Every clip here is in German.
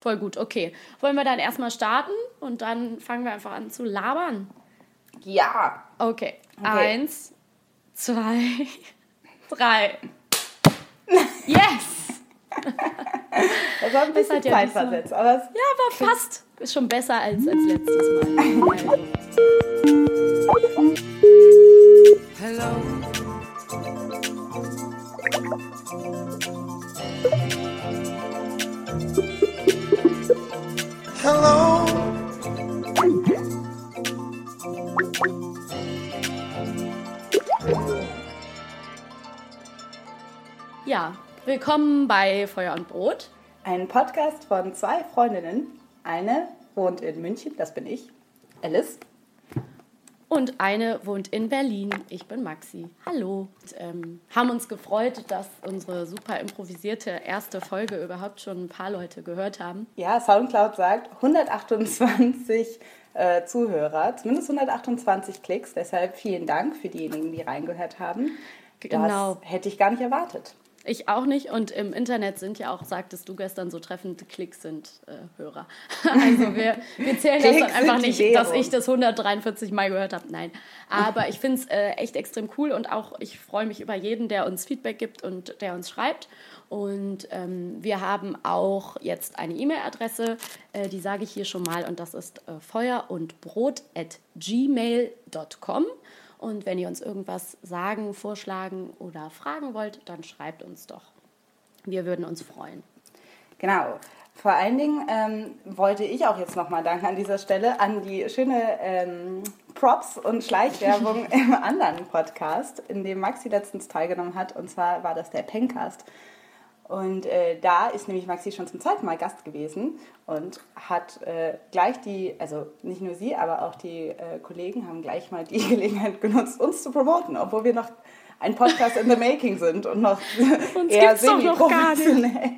Voll gut, okay. Wollen wir dann erstmal starten und dann fangen wir einfach an zu labern? Ja. Okay. okay. Eins, zwei, drei. Yes! Das war ein bisschen ja Zeitversetzt, aber es Ja, aber fast. Ist schon besser als, als letztes Mal. Hello. Hello. Ja, willkommen bei Feuer und Brot. Ein Podcast von zwei Freundinnen. Eine wohnt in München, das bin ich, Alice. Und eine wohnt in Berlin. Ich bin Maxi. Hallo. Und, ähm, haben uns gefreut, dass unsere super improvisierte erste Folge überhaupt schon ein paar Leute gehört haben. Ja, Soundcloud sagt 128 äh, Zuhörer, zumindest 128 Klicks. Deshalb vielen Dank für diejenigen, die reingehört haben. Genau. Das hätte ich gar nicht erwartet. Ich auch nicht. Und im Internet sind ja auch, sagtest du gestern so treffend, Klicks sind äh, Hörer. Also wir, wir zählen das dann einfach nicht, dass ich das 143 Mal gehört habe. Nein. Aber ich finde es äh, echt extrem cool und auch ich freue mich über jeden, der uns Feedback gibt und der uns schreibt. Und ähm, wir haben auch jetzt eine E-Mail-Adresse, äh, die sage ich hier schon mal, und das ist äh, feuer und wenn ihr uns irgendwas sagen, vorschlagen oder fragen wollt, dann schreibt uns doch. Wir würden uns freuen. Genau. Vor allen Dingen ähm, wollte ich auch jetzt nochmal danken an dieser Stelle an die schöne ähm, Props und Schleichwerbung im anderen Podcast, in dem Maxi letztens teilgenommen hat. Und zwar war das der Pencast. Und äh, da ist nämlich Maxi schon zum zweiten Mal Gast gewesen und hat äh, gleich die, also nicht nur sie, aber auch die äh, Kollegen haben gleich mal die Gelegenheit genutzt, uns zu promoten, obwohl wir noch ein Podcast in the making sind und noch uns eher semi-professionell.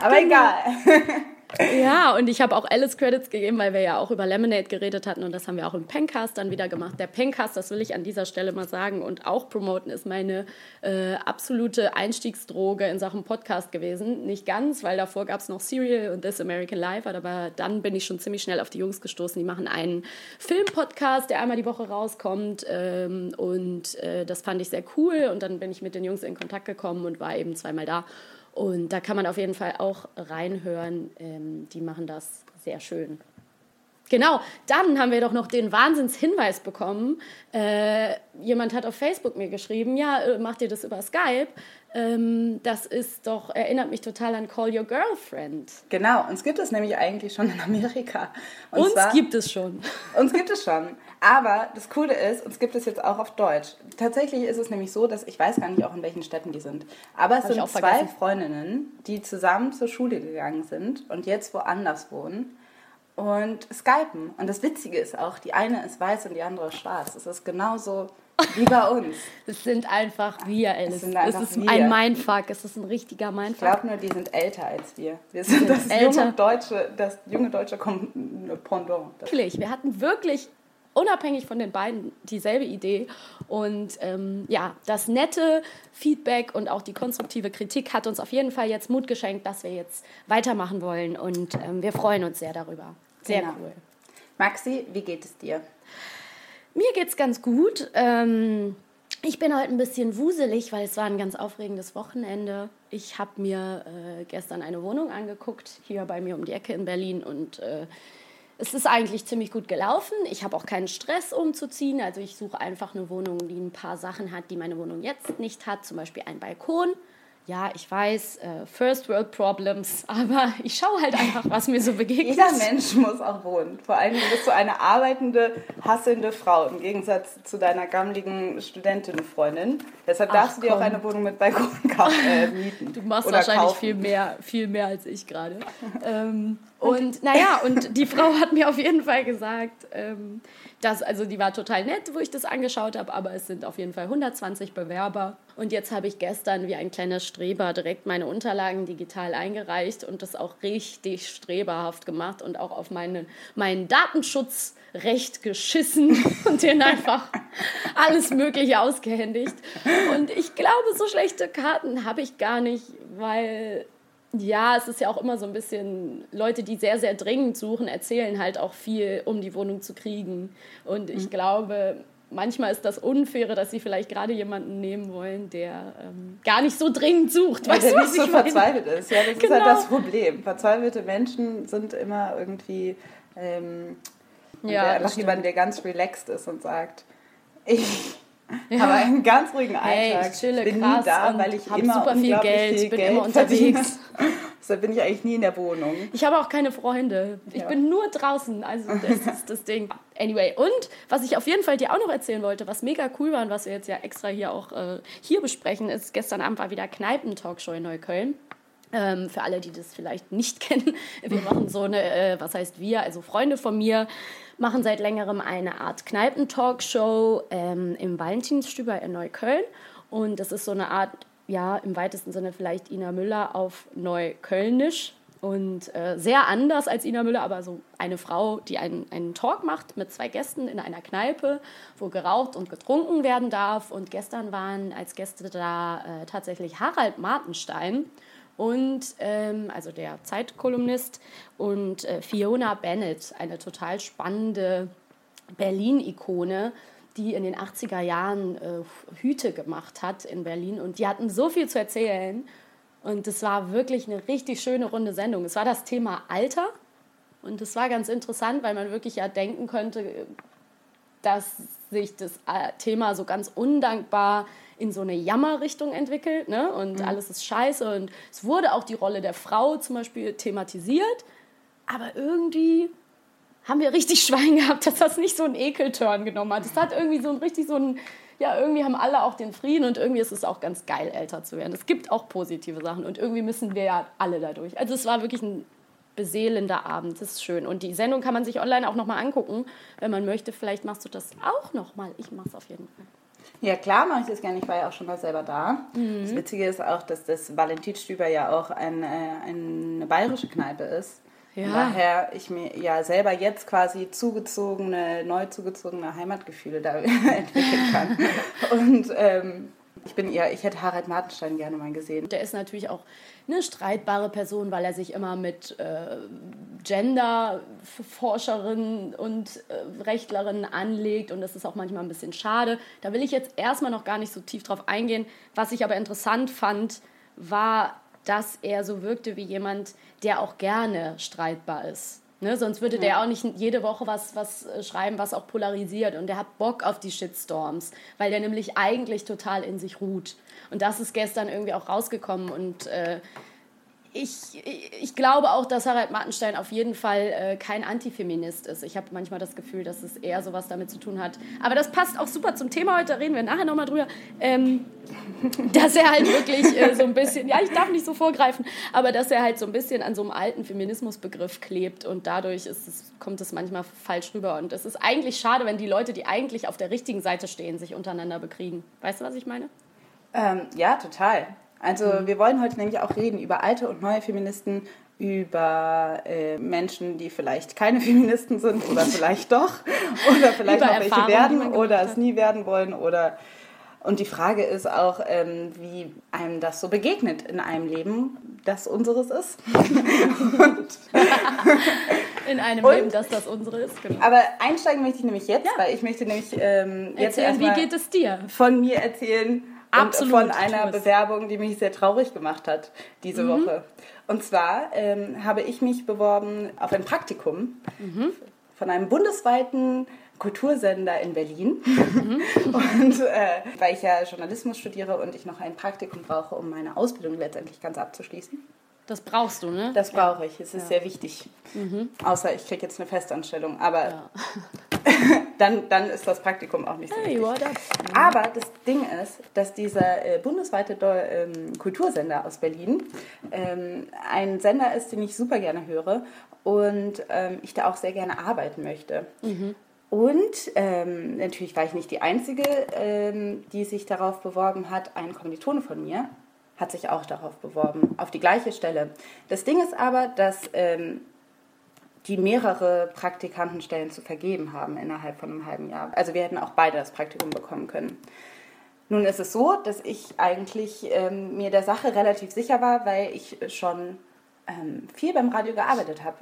Aber genau. egal. Ja, und ich habe auch Alice Credits gegeben, weil wir ja auch über Lemonade geredet hatten und das haben wir auch im Pencast dann wieder gemacht. Der Pencast, das will ich an dieser Stelle mal sagen und auch promoten, ist meine äh, absolute Einstiegsdroge in Sachen Podcast gewesen. Nicht ganz, weil davor gab es noch Serial und This American Life, aber dann bin ich schon ziemlich schnell auf die Jungs gestoßen. Die machen einen Filmpodcast, der einmal die Woche rauskommt ähm, und äh, das fand ich sehr cool und dann bin ich mit den Jungs in Kontakt gekommen und war eben zweimal da und da kann man auf jeden Fall auch reinhören. Ähm, die machen das sehr schön. Genau, dann haben wir doch noch den Wahnsinnshinweis bekommen. Äh, jemand hat auf Facebook mir geschrieben, ja, äh, macht ihr das über Skype? Ähm, das ist doch, erinnert mich total an Call Your Girlfriend. Genau, uns gibt es nämlich eigentlich schon in Amerika. Und uns zwar, gibt es schon. Uns gibt es schon. Aber das Coole ist, uns gibt es jetzt auch auf Deutsch. Tatsächlich ist es nämlich so, dass ich weiß gar nicht auch in welchen Städten die sind. Aber es Hab sind zwei Freundinnen, die zusammen zur Schule gegangen sind und jetzt woanders wohnen und skypen. Und das Witzige ist auch, die eine ist weiß und die andere schwarz. Es ist genauso wie bei uns. Es sind einfach wir, Alice. Es, sind einfach es ist wir. ein Mindfuck. Es ist ein richtiger Mindfuck. Ich glaube nur, die sind älter als wir. Wir sind das, älter. Junge deutsche, das junge deutsche Pendant. Wirklich, wir hatten wirklich unabhängig von den beiden dieselbe Idee. Und ähm, ja, das nette Feedback und auch die konstruktive Kritik hat uns auf jeden Fall jetzt Mut geschenkt, dass wir jetzt weitermachen wollen. Und ähm, wir freuen uns sehr darüber. Sehr genau. cool. Maxi, wie geht es dir? Mir geht es ganz gut. Ähm, ich bin heute ein bisschen wuselig, weil es war ein ganz aufregendes Wochenende. Ich habe mir äh, gestern eine Wohnung angeguckt, hier bei mir um die Ecke in Berlin. Und äh, es ist eigentlich ziemlich gut gelaufen. Ich habe auch keinen Stress umzuziehen. Also ich suche einfach eine Wohnung, die ein paar Sachen hat, die meine Wohnung jetzt nicht hat. Zum Beispiel einen Balkon ja, ich weiß, äh, First World Problems, aber ich schaue halt einfach, was mir so begegnet. Jeder Mensch muss auch wohnen. Vor allem bist du eine arbeitende, hasselnde Frau im Gegensatz zu deiner gammeligen Studentinnenfreundin. Deshalb Ach, darfst du dir auch eine Wohnung mit Balkon äh, mieten. Du machst wahrscheinlich kaufen. viel mehr, viel mehr als ich gerade. ähm, und naja, und die Frau hat mir auf jeden Fall gesagt, ähm, dass, also die war total nett, wo ich das angeschaut habe, aber es sind auf jeden Fall 120 Bewerber. Und jetzt habe ich gestern wie ein kleiner Streber direkt meine Unterlagen digital eingereicht und das auch richtig streberhaft gemacht und auch auf meine, meinen Datenschutzrecht geschissen und denen einfach alles Mögliche ausgehändigt. Und ich glaube, so schlechte Karten habe ich gar nicht, weil ja, es ist ja auch immer so ein bisschen, Leute, die sehr, sehr dringend suchen, erzählen halt auch viel, um die Wohnung zu kriegen. Und ich mhm. glaube, manchmal ist das Unfaire, dass sie vielleicht gerade jemanden nehmen wollen, der ähm, gar nicht so dringend sucht. Ja, weißt der du, nicht so verzweifelt ist. Ja, das genau. ist halt das genau. Problem. Verzweifelte Menschen sind immer irgendwie ähm, ja, nach jemandem, der ganz relaxed ist und sagt, ich ja. Aber einen ganz ruhigen Alltag. Hey, ich chille bin krass nie da, weil ich immer super viel Geld, viel bin Geld immer unterwegs. Deshalb bin ich eigentlich nie in der Wohnung. Ich habe auch keine Freunde. Ich ja. bin nur draußen. Also das ist das Ding. Anyway, und was ich auf jeden Fall dir auch noch erzählen wollte, was mega cool war und was wir jetzt ja extra hier auch äh, hier besprechen, ist, gestern Abend war wieder Kneipen-Talkshow in Neukölln. Ähm, für alle, die das vielleicht nicht kennen, wir machen so eine, äh, was heißt wir, also Freunde von mir, machen seit längerem eine Art Kneipen-Talkshow ähm, im Valentinsstüber in Neukölln. Und das ist so eine Art, ja, im weitesten Sinne vielleicht Ina Müller auf Neuköllnisch. Und äh, sehr anders als Ina Müller, aber so eine Frau, die einen, einen Talk macht mit zwei Gästen in einer Kneipe, wo geraucht und getrunken werden darf. Und gestern waren als Gäste da äh, tatsächlich Harald Martenstein und ähm, also der Zeitkolumnist und äh, Fiona Bennett, eine total spannende Berlin-Ikone, die in den 80er Jahren äh, Hüte gemacht hat in Berlin. Und die hatten so viel zu erzählen. Und es war wirklich eine richtig schöne runde Sendung. Es war das Thema Alter. Und es war ganz interessant, weil man wirklich ja denken könnte, dass sich das äh, Thema so ganz undankbar in so eine Jammerrichtung entwickelt ne? und mhm. alles ist scheiße und es wurde auch die Rolle der Frau zum Beispiel thematisiert, aber irgendwie haben wir richtig Schwein gehabt, dass das nicht so einen Ekelturn genommen hat. Es hat irgendwie so ein richtig so ein, ja, irgendwie haben alle auch den Frieden und irgendwie ist es auch ganz geil, älter zu werden. Es gibt auch positive Sachen und irgendwie müssen wir ja alle dadurch. Also es war wirklich ein beseelender Abend, das ist schön. Und die Sendung kann man sich online auch nochmal angucken, wenn man möchte. Vielleicht machst du das auch nochmal. Ich mache es auf jeden Fall. Ja, klar mache ich das gerne. Ich war ja auch schon mal selber da. Mhm. Das Witzige ist auch, dass das Valentinstüber ja auch ein, äh, eine bayerische Kneipe ist. Ja. Daher ich mir ja selber jetzt quasi zugezogene, neu zugezogene Heimatgefühle da entwickeln kann. Und ähm, ich bin eher, ich hätte Harald Martenstein gerne mal gesehen. Der ist natürlich auch eine streitbare Person, weil er sich immer mit äh, Gender-Forscherinnen und äh, Rechtlerinnen anlegt und das ist auch manchmal ein bisschen schade. Da will ich jetzt erstmal noch gar nicht so tief drauf eingehen. Was ich aber interessant fand, war, dass er so wirkte wie jemand, der auch gerne streitbar ist. Ne, sonst würde der auch nicht jede Woche was, was äh, schreiben, was auch polarisiert. Und der hat Bock auf die Shitstorms, weil der nämlich eigentlich total in sich ruht. Und das ist gestern irgendwie auch rausgekommen. Und äh, ich, ich glaube auch, dass Harald Martenstein auf jeden Fall äh, kein Antifeminist ist. Ich habe manchmal das Gefühl, dass es eher sowas damit zu tun hat. Aber das passt auch super zum Thema heute, reden wir nachher nochmal drüber. Ähm, dass er halt wirklich äh, so ein bisschen, ja, ich darf nicht so vorgreifen, aber dass er halt so ein bisschen an so einem alten Feminismusbegriff klebt und dadurch es, kommt es manchmal falsch rüber. Und es ist eigentlich schade, wenn die Leute, die eigentlich auf der richtigen Seite stehen, sich untereinander bekriegen. Weißt du, was ich meine? Ähm, ja, total. Also mhm. wir wollen heute nämlich auch reden über alte und neue Feministen, über äh, Menschen, die vielleicht keine Feministen sind oder vielleicht doch oder vielleicht noch welche werden oder es nie werden wollen oder und die Frage ist auch, ähm, wie einem das so begegnet in einem Leben, das unseres ist. in einem und, Leben, das das unsere ist, genau. Aber einsteigen möchte ich nämlich jetzt, ja. weil ich möchte nämlich ähm, jetzt Erzählen, wie geht es dir? von mir erzählen Absolut, und von einer Bewerbung, die mich sehr traurig gemacht hat diese mhm. Woche. Und zwar ähm, habe ich mich beworben auf ein Praktikum mhm. von einem bundesweiten Kultursender in Berlin. Mhm. und äh, weil ich ja Journalismus studiere und ich noch ein Praktikum brauche, um meine Ausbildung letztendlich ganz abzuschließen. Das brauchst du, ne? Das brauche ich. Es ist ja. sehr wichtig. Mhm. Außer ich kriege jetzt eine Festanstellung. Aber ja. dann, dann ist das Praktikum auch nicht so hey, wichtig. Aber das Ding ist, dass dieser äh, bundesweite ähm, Kultursender aus Berlin ähm, ein Sender ist, den ich super gerne höre und ähm, ich da auch sehr gerne arbeiten möchte. Mhm. Und ähm, natürlich war ich nicht die Einzige, ähm, die sich darauf beworben hat. Ein Kommilitone von mir hat sich auch darauf beworben, auf die gleiche Stelle. Das Ding ist aber, dass ähm, die mehrere Praktikantenstellen zu vergeben haben innerhalb von einem halben Jahr. Also wir hätten auch beide das Praktikum bekommen können. Nun ist es so, dass ich eigentlich ähm, mir der Sache relativ sicher war, weil ich schon ähm, viel beim Radio gearbeitet habe.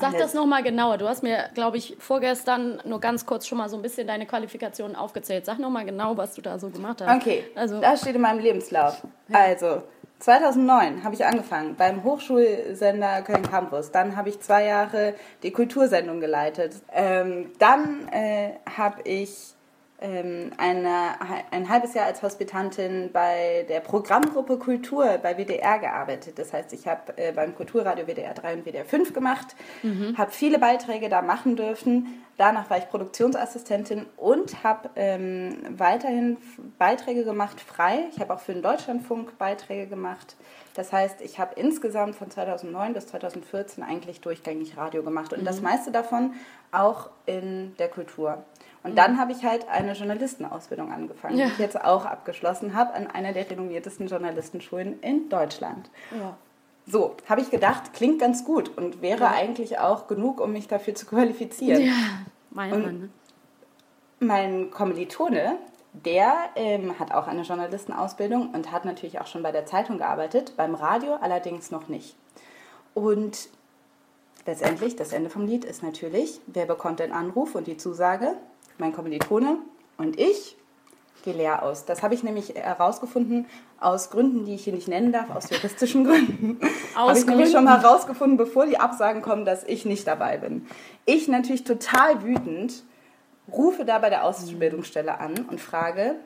Sag das nochmal genauer. Du hast mir, glaube ich, vorgestern nur ganz kurz schon mal so ein bisschen deine Qualifikationen aufgezählt. Sag nochmal genau, was du da so gemacht hast. Okay, also, das steht in meinem Lebenslauf. Ja. Also, 2009 habe ich angefangen beim Hochschulsender Köln Campus. Dann habe ich zwei Jahre die Kultursendung geleitet. Ähm, dann äh, habe ich eine, ein halbes Jahr als Hospitantin bei der Programmgruppe Kultur bei WDR gearbeitet. Das heißt, ich habe äh, beim Kulturradio WDR 3 und WDR 5 gemacht, mhm. habe viele Beiträge da machen dürfen. Danach war ich Produktionsassistentin und habe ähm, weiterhin Beiträge gemacht, frei. Ich habe auch für den Deutschlandfunk Beiträge gemacht. Das heißt, ich habe insgesamt von 2009 bis 2014 eigentlich durchgängig Radio gemacht und mhm. das meiste davon auch in der Kultur. Und dann habe ich halt eine Journalistenausbildung angefangen, ja. die ich jetzt auch abgeschlossen habe an einer der renommiertesten Journalistenschulen in Deutschland. Ja. So, habe ich gedacht, klingt ganz gut und wäre ja. eigentlich auch genug, um mich dafür zu qualifizieren. Ja, mein Mann. Ne? Mein Kommilitone, der ähm, hat auch eine Journalistenausbildung und hat natürlich auch schon bei der Zeitung gearbeitet, beim Radio allerdings noch nicht. Und letztendlich, das Ende vom Lied ist natürlich, wer bekommt den Anruf und die Zusage? Mein Kommilitone und ich gehe leer aus. Das habe ich nämlich herausgefunden aus Gründen, die ich hier nicht nennen darf, aus juristischen Gründen. habe ich schon mal herausgefunden, bevor die Absagen kommen, dass ich nicht dabei bin. Ich natürlich total wütend rufe da bei der Ausbildungsstelle an und frage,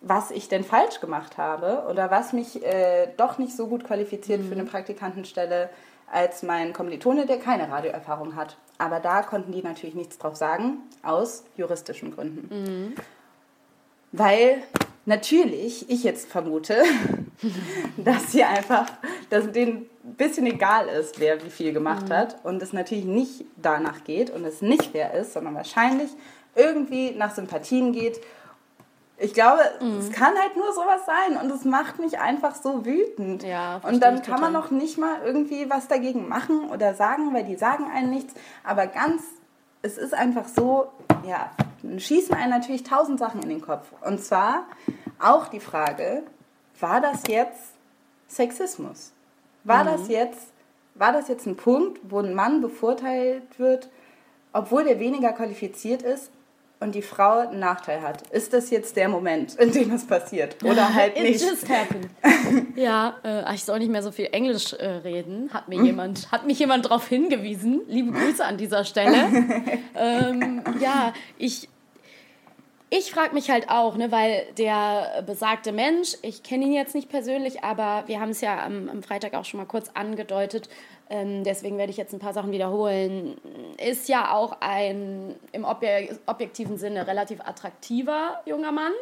was ich denn falsch gemacht habe oder was mich äh, doch nicht so gut qualifiziert mhm. für eine Praktikantenstelle als mein Kommilitone, der keine Radioerfahrung hat. Aber da konnten die natürlich nichts drauf sagen, aus juristischen Gründen. Mhm. Weil natürlich ich jetzt vermute, dass sie einfach, dass denen ein bisschen egal ist, wer wie viel gemacht mhm. hat und es natürlich nicht danach geht und es nicht fair ist, sondern wahrscheinlich irgendwie nach Sympathien geht ich glaube, mhm. es kann halt nur sowas sein und es macht mich einfach so wütend. Ja, und dann kann man noch nicht mal irgendwie was dagegen machen oder sagen, weil die sagen einen nichts. Aber ganz, es ist einfach so, ja, schießen einen natürlich tausend Sachen in den Kopf. Und zwar auch die Frage, war das jetzt Sexismus? War mhm. das jetzt, war das jetzt ein Punkt, wo ein Mann bevorteilt wird, obwohl der weniger qualifiziert ist, und die Frau einen Nachteil hat. Ist das jetzt der Moment, in dem es passiert? Oder halt nicht? It just happened. ja, äh, ich soll nicht mehr so viel Englisch äh, reden. Hat, mir jemand, hat mich jemand darauf hingewiesen. Liebe Grüße an dieser Stelle. ähm, ja, ich, ich frage mich halt auch, ne, weil der besagte Mensch, ich kenne ihn jetzt nicht persönlich, aber wir haben es ja am, am Freitag auch schon mal kurz angedeutet, ähm, deswegen werde ich jetzt ein paar Sachen wiederholen, ist ja auch ein im objektiven Sinne relativ attraktiver junger Mann.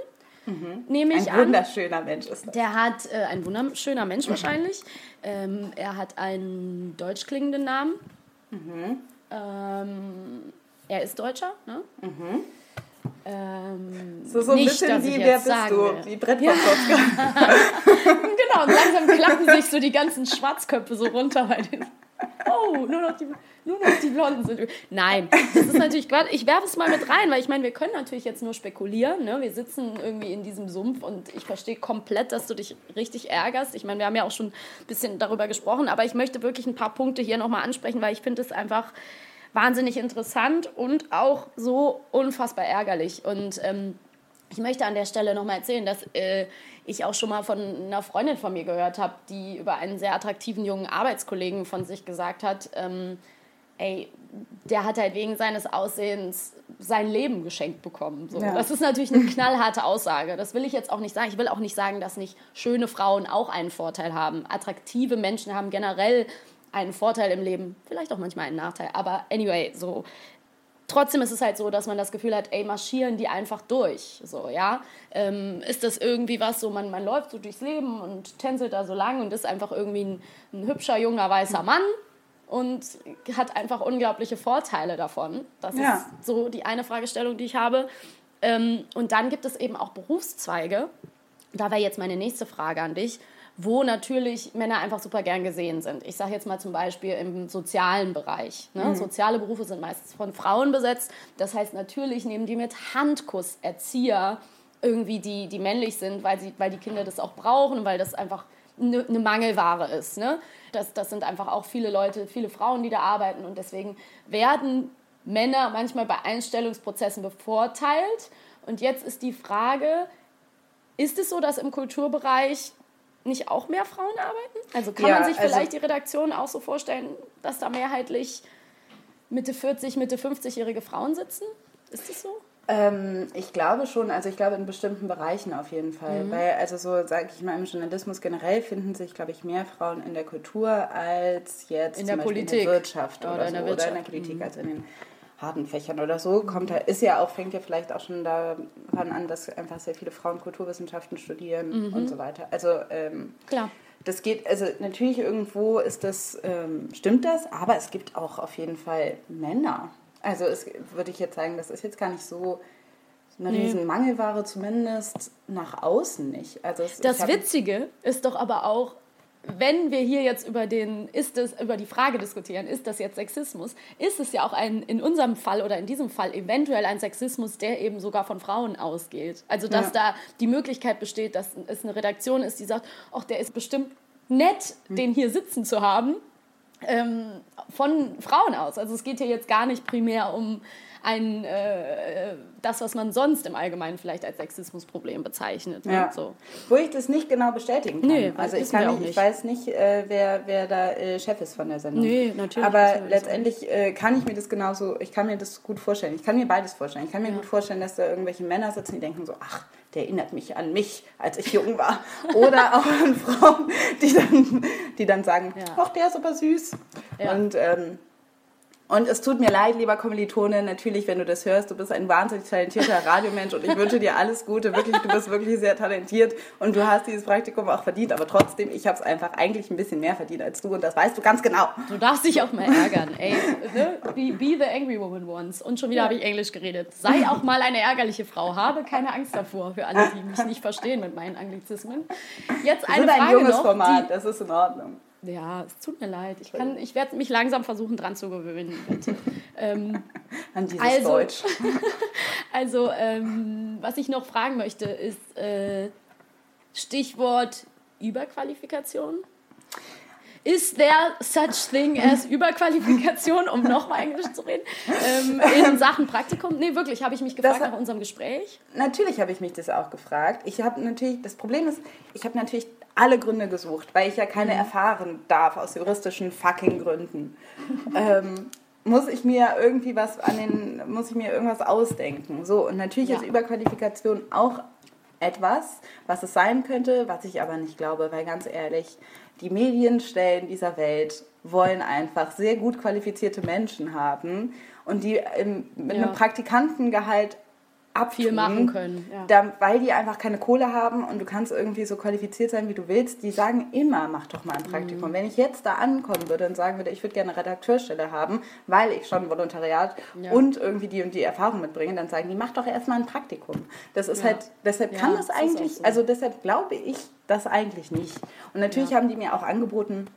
Mhm. Nehme ich ein wunderschöner Mensch ist das. Der hat äh, ein wunderschöner Mensch wahrscheinlich. Ähm, er hat einen deutsch klingenden Namen. Mhm. Ähm, er ist Deutscher, ne? Mhm. Ähm, so, so ein nicht, bisschen wie wer bist sagen du? Wie Brett ja. Genau, und langsam klappen sich so die ganzen Schwarzköpfe so runter bei den. Oh, nur noch die, nur noch die Blonden sind. Nein, das ist natürlich Quatsch. Ich werfe es mal mit rein, weil ich meine, wir können natürlich jetzt nur spekulieren. Ne? Wir sitzen irgendwie in diesem Sumpf und ich verstehe komplett, dass du dich richtig ärgerst. Ich meine, wir haben ja auch schon ein bisschen darüber gesprochen, aber ich möchte wirklich ein paar Punkte hier nochmal ansprechen, weil ich finde es einfach wahnsinnig interessant und auch so unfassbar ärgerlich. Und ähm, ich möchte an der Stelle nochmal erzählen, dass äh, ich auch schon mal von einer Freundin von mir gehört habe, die über einen sehr attraktiven jungen Arbeitskollegen von sich gesagt hat, ähm, ey, der hat halt wegen seines Aussehens sein Leben geschenkt bekommen. So. Ja. Das ist natürlich eine knallharte Aussage. Das will ich jetzt auch nicht sagen. Ich will auch nicht sagen, dass nicht schöne Frauen auch einen Vorteil haben. Attraktive Menschen haben generell einen Vorteil im Leben, vielleicht auch manchmal einen Nachteil. Aber anyway, so trotzdem ist es halt so, dass man das Gefühl hat, ey, marschieren die einfach durch. So, ja. Ähm, ist das irgendwie was, so man, man läuft so durchs Leben und tänzelt da so lang und ist einfach irgendwie ein, ein hübscher, junger, weißer Mann und hat einfach unglaubliche Vorteile davon. Das ja. ist so die eine Fragestellung, die ich habe. Ähm, und dann gibt es eben auch Berufszweige. Da wäre jetzt meine nächste Frage an dich wo natürlich Männer einfach super gern gesehen sind. Ich sage jetzt mal zum Beispiel im sozialen Bereich. Ne? Mhm. Soziale Berufe sind meistens von Frauen besetzt. Das heißt, natürlich nehmen die mit Handkuss Erzieher irgendwie, die, die männlich sind, weil, sie, weil die Kinder das auch brauchen, weil das einfach eine, eine Mangelware ist. Ne? Das, das sind einfach auch viele Leute, viele Frauen, die da arbeiten und deswegen werden Männer manchmal bei Einstellungsprozessen bevorteilt. Und jetzt ist die Frage, ist es so, dass im Kulturbereich nicht auch mehr Frauen arbeiten? Also kann ja, man sich vielleicht also, die Redaktion auch so vorstellen, dass da mehrheitlich Mitte 40, Mitte 50-jährige Frauen sitzen? Ist das so? Ähm, ich glaube schon, also ich glaube in bestimmten Bereichen auf jeden Fall. Mhm. Weil, also so sage ich mal, im Journalismus generell finden sich, glaube ich, mehr Frauen in der Kultur als jetzt in der Politik in der Wirtschaft oder, oder, in, der Wirtschaft. oder in der Politik, mhm. als in den harten Fächern oder so. Kommt da, ist ja auch, fängt ja vielleicht auch schon daran an, dass einfach sehr viele Frauen Kulturwissenschaften studieren mhm. und so weiter. Also ähm, klar. Das geht, also natürlich irgendwo ist das, ähm, stimmt das, aber es gibt auch auf jeden Fall Männer. Also es würde ich jetzt sagen, das ist jetzt gar nicht so eine nee. riesen Mangelware, zumindest nach außen nicht. Also es, das Witzige ist doch aber auch, wenn wir hier jetzt über, den, ist es, über die Frage diskutieren, ist das jetzt Sexismus, ist es ja auch ein, in unserem Fall oder in diesem Fall eventuell ein Sexismus, der eben sogar von Frauen ausgeht. Also, dass ja. da die Möglichkeit besteht, dass es eine Redaktion ist, die sagt, ach, der ist bestimmt nett, hm. den hier sitzen zu haben, ähm, von Frauen aus. Also, es geht hier jetzt gar nicht primär um ein, äh, das, was man sonst im Allgemeinen vielleicht als Sexismusproblem bezeichnet. Ne? Ja. So. Wo ich das nicht genau bestätigen kann. Nee, also ich, kann nicht, ich weiß nicht, äh, wer, wer da äh, Chef ist von der Sendung. Nee, natürlich. Aber letztendlich äh, kann ich mir das genauso, ich kann mir das gut vorstellen. Ich kann mir beides vorstellen. Ich kann mir ja. gut vorstellen, dass da irgendwelche Männer sitzen, die denken so, ach, der erinnert mich an mich, als ich jung war. Oder auch an Frauen, die dann, die dann sagen, ja. ach, der ist aber süß. Ja. Und ähm, und es tut mir leid, lieber Kommilitone, natürlich, wenn du das hörst, du bist ein wahnsinnig talentierter Radiomensch und ich wünsche dir alles Gute. Wirklich, du bist wirklich sehr talentiert und du hast dieses Praktikum auch verdient. Aber trotzdem, ich habe es einfach eigentlich ein bisschen mehr verdient als du und das weißt du ganz genau. Du darfst dich auch mal ärgern, ey. Ne? Be, be, the angry woman once. Und schon wieder habe ich Englisch geredet. Sei auch mal eine ärgerliche Frau. Habe keine Angst davor, für alle, die mich nicht verstehen mit meinen Anglizismen. Jetzt eine das ist ein junges noch, Format, das ist in Ordnung. Ja, es tut mir leid. Ich, ich werde mich langsam versuchen, dran zu gewöhnen. ähm, An dieses also, Deutsch. also, ähm, was ich noch fragen möchte, ist äh, Stichwort Überqualifikation. Is there such thing as Überqualifikation, um nochmal Englisch zu reden, ähm, in Sachen Praktikum? Nee, wirklich, habe ich mich gefragt das, nach unserem Gespräch. Natürlich habe ich mich das auch gefragt. Ich habe natürlich, das Problem ist, ich habe natürlich alle Gründe gesucht, weil ich ja keine mhm. erfahren darf aus juristischen fucking Gründen. ähm, muss ich mir irgendwie was an den, muss ich mir irgendwas ausdenken. So, und natürlich ja. ist Überqualifikation auch etwas, was es sein könnte, was ich aber nicht glaube, weil ganz ehrlich, die Medienstellen dieser Welt wollen einfach sehr gut qualifizierte Menschen haben und die mit ja. einem Praktikantengehalt abtun, Viel machen können, ja. da, weil die einfach keine Kohle haben und du kannst irgendwie so qualifiziert sein, wie du willst. Die sagen immer, mach doch mal ein Praktikum. Mhm. Wenn ich jetzt da ankommen würde und sagen würde, ich würde gerne eine Redakteurstelle haben, weil ich schon Volontariat Ja. und irgendwie die und die Erfahrung mitbringe, dann sagen die, mach doch erstmal ein Praktikum. Das ist Ja. halt, deshalb kann das eigentlich, so. also deshalb glaube ich das eigentlich nicht. Und natürlich haben die mir auch angeboten,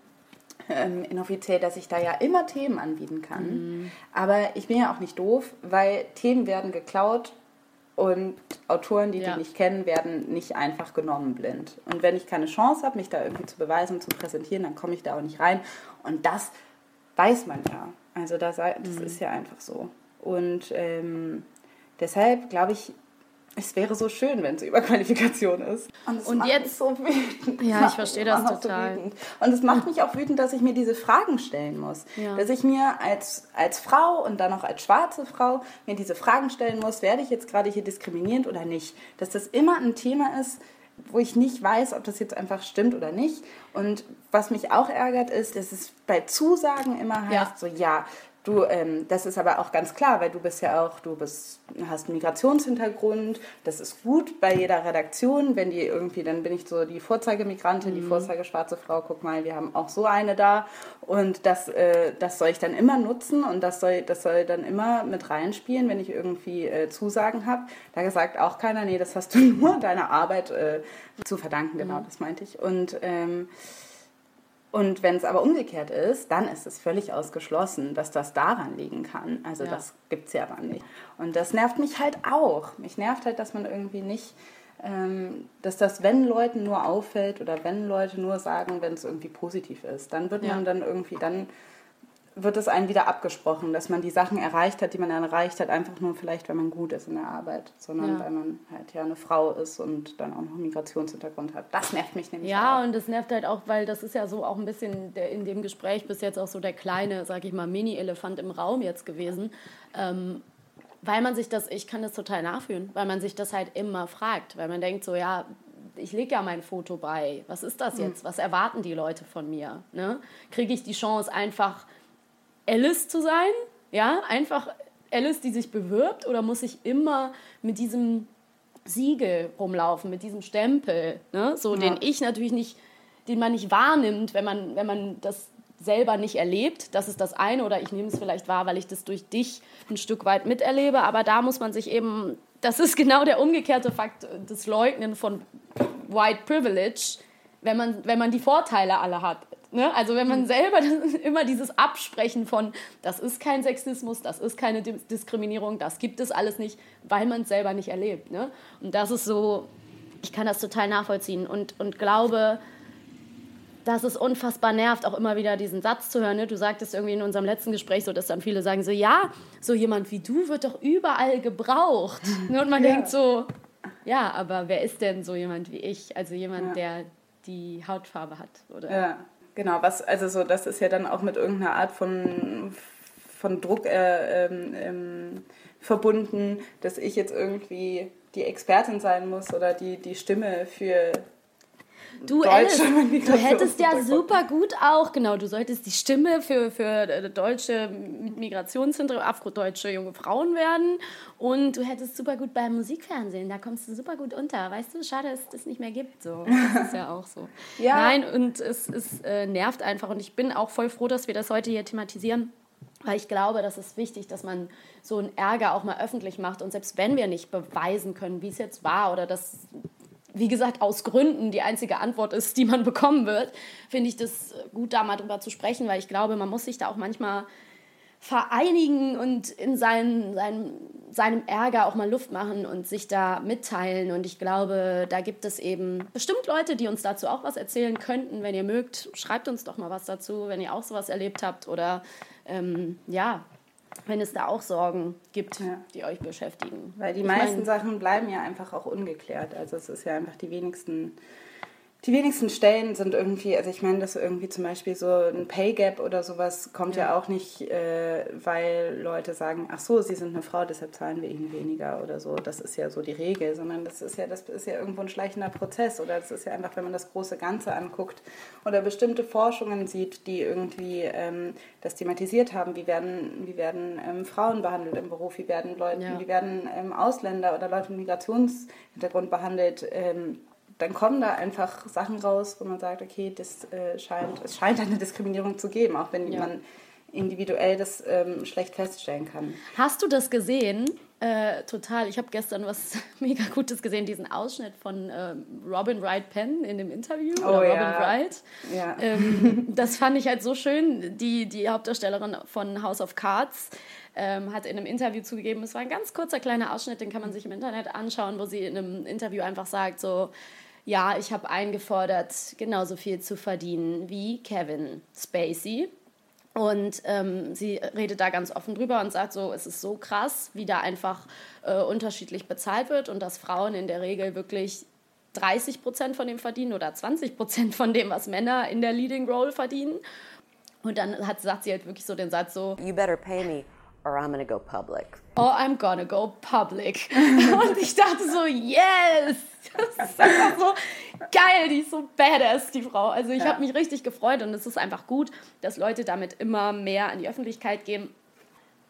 ähm, inoffiziell, dass ich da ja immer Themen anbieten kann. Mhm. Aber ich bin ja auch nicht doof, weil Themen werden geklaut und Autoren, die Ja. die nicht kennen, werden nicht einfach genommen blind. Und wenn ich keine Chance habe, mich da irgendwie zu beweisen, zu präsentieren, dann komme ich da auch nicht rein. Und das weiß man ja. Also das, das Mhm. ist ja einfach so. Und ähm, deshalb glaube ich, es wäre so schön, wenn es Überqualifikation ist. Und, Und jetzt- so wütend. Ja, ich verstehe das total. wütend. Und es macht mich auch wütend, dass ich mir diese Fragen stellen muss. Ja. Dass ich mir als, als Frau und dann auch als schwarze Frau mir diese Fragen stellen muss, werde ich jetzt gerade hier diskriminierend oder nicht? Dass das immer ein Thema ist, wo ich nicht weiß, ob das jetzt einfach stimmt oder nicht. Und was mich auch ärgert, ist, dass es bei Zusagen immer heißt, Ja. so ja, du, ähm, das ist aber auch ganz klar, weil du bist ja auch, du bist, hast einen Migrationshintergrund, das ist gut bei jeder Redaktion, wenn die irgendwie, dann bin ich so die Vorzeigemigrantin, die Vorzeigeschwarze Frau, guck mal, wir haben auch so eine da. Und das, äh, das soll ich dann immer nutzen und das soll, das soll dann immer mit reinspielen, wenn ich irgendwie äh, Zusagen habe. Da sagt auch keiner, nee, das hast du nur deiner Arbeit äh, zu verdanken, genau, das meinte ich. Und ähm, und wenn es aber umgekehrt ist, dann ist es völlig ausgeschlossen, dass das daran liegen kann. Also Ja. das gibt es ja aber nicht. Und das nervt mich halt auch. Mich nervt halt, dass man irgendwie nicht, ähm, dass das, wenn Leuten nur auffällt oder wenn Leute nur sagen, wenn es irgendwie positiv ist, dann wird Ja. man dann irgendwie, dann wird es einem wieder abgesprochen, dass man die Sachen erreicht hat, die man erreicht hat, einfach nur vielleicht, weil man gut ist in der Arbeit, sondern Ja. weil man halt ja eine Frau ist und dann auch noch einen Migrationshintergrund hat. Das nervt mich nämlich Ja, auch. und das nervt halt auch, weil das ist ja so auch ein bisschen der, in dem Gespräch bis jetzt auch so der kleine, sag ich mal, Mini-Elefant im Raum jetzt gewesen. Ähm, weil man sich das, ich kann das total nachfühlen, weil man sich das halt immer fragt, weil man denkt so, ja, ich lege ja mein Foto bei, was ist das jetzt, was erwarten die Leute von mir? Ne? Kriege ich die Chance einfach Alice zu sein, ja, einfach Alice, die sich bewirbt, oder muss ich immer mit diesem Siegel rumlaufen, mit diesem Stempel, ne? so Ja. den ich natürlich nicht, den man nicht wahrnimmt, wenn man, wenn man das selber nicht erlebt. Das ist das eine, oder ich nehme es vielleicht wahr, weil ich das durch dich ein Stück weit miterlebe, aber da muss man sich eben, das ist genau der umgekehrte Fakt des Leugnen von White Privilege, wenn man, wenn man die Vorteile alle hat. Ne? Also wenn man selber das, immer dieses Absprechen von, das ist kein Sexismus, das ist keine Di- Diskriminierung, das gibt es alles nicht, weil man es selber nicht erlebt. Ne? Und das ist so, ich kann das total nachvollziehen und, und glaube, dass es unfassbar nervt, auch immer wieder diesen Satz zu hören. Ne? Du sagtest irgendwie in unserem letzten Gespräch so, dass dann viele sagen so, ja, so jemand wie du wird doch überall gebraucht. Ne? Und man Ja. denkt so, ja, aber wer ist denn so jemand wie ich? Also jemand, Ja. der die Hautfarbe hat. Oder? Ja, genau. Was, also so, das ist ja dann auch mit irgendeiner Art von, von Druck äh, ähm, ähm, verbunden, dass ich jetzt irgendwie die Expertin sein muss oder die, die Stimme für Du, Alice, du hättest ja super gut auch, genau, du solltest die Stimme für, für äh, Deutsche mit Migrationshintergrund, afrodeutsche junge Frauen werden und du hättest super gut beim Musikfernsehen, da kommst du super gut unter. Weißt du, schade, dass es das nicht mehr gibt. So. Das ist ja auch so. Ja. Nein, und es, es äh, nervt einfach und ich bin auch voll froh, dass wir das heute hier thematisieren. Weil ich glaube, das ist wichtig, dass man so einen Ärger auch mal öffentlich macht. Und selbst wenn wir nicht beweisen können, wie es jetzt war oder dass wie gesagt, aus Gründen die einzige Antwort ist, die man bekommen wird, finde ich das gut, da mal drüber zu sprechen, weil ich glaube, man muss sich da auch manchmal vereinigen und in seinen, seinem, seinem Ärger auch mal Luft machen und sich da mitteilen. Und ich glaube, da gibt es eben bestimmt Leute, die uns dazu auch was erzählen könnten. Wenn ihr mögt, schreibt uns doch mal was dazu, wenn ihr auch sowas erlebt habt oder ähm, ja, wenn es da auch Sorgen gibt, Ja. die euch beschäftigen. Weil die Ich meisten Sachen bleiben ja einfach auch ungeklärt. Also es ist ja einfach die wenigsten, die wenigsten Stellen sind irgendwie, also ich meine, dass irgendwie zum Beispiel so ein Pay Gap oder sowas kommt ja, ja auch nicht, äh, weil Leute sagen, ach so, sie sind eine Frau, deshalb zahlen wir ihnen weniger oder so. Das ist ja so die Regel, sondern das ist ja, das ist ja irgendwo ein schleichender Prozess oder das ist ja einfach, wenn man das große Ganze anguckt oder bestimmte Forschungen sieht, die irgendwie ähm, das thematisiert haben, wie werden, wie werden ähm, Frauen behandelt im Beruf, wie werden Leute, ja. wie werden ähm, Ausländer oder Leute mit Migrationshintergrund behandelt ähm, dann kommen da einfach Sachen raus, wo man sagt, okay, das äh, scheint, es scheint eine Diskriminierung zu geben, auch wenn ja. man individuell das ähm, schlecht feststellen kann. Hast du das gesehen? Äh, total. Ich habe gestern was mega Gutes gesehen, diesen Ausschnitt von äh, Robin Wright Penn in dem Interview. Oh, oder Robin ja. Wright. Ja. Ähm, das fand ich halt so schön. Die, die Hauptdarstellerin von House of Cards ähm, hat in einem Interview zugegeben, es war ein ganz kurzer kleiner Ausschnitt, den kann man sich im Internet anschauen, wo sie in einem Interview einfach sagt, so, ja, ich habe eingefordert, genauso viel zu verdienen wie Kevin Spacey. Und ähm, sie redet da ganz offen drüber und sagt so, es ist so krass, wie da einfach äh, unterschiedlich bezahlt wird und dass Frauen in der Regel wirklich 30 Prozent von dem verdienen oder 20 Prozent von dem, was Männer in der Leading Role verdienen. Und dann hat, sagt sie halt wirklich so den Satz so, You better pay me or I'm gonna go public. Or I'm gonna go public. und ich dachte so, yes! Das ist einfach so geil, die ist so badass, die Frau. Also ich ja. habe mich richtig gefreut und es ist einfach gut, dass Leute damit immer mehr an die Öffentlichkeit gehen.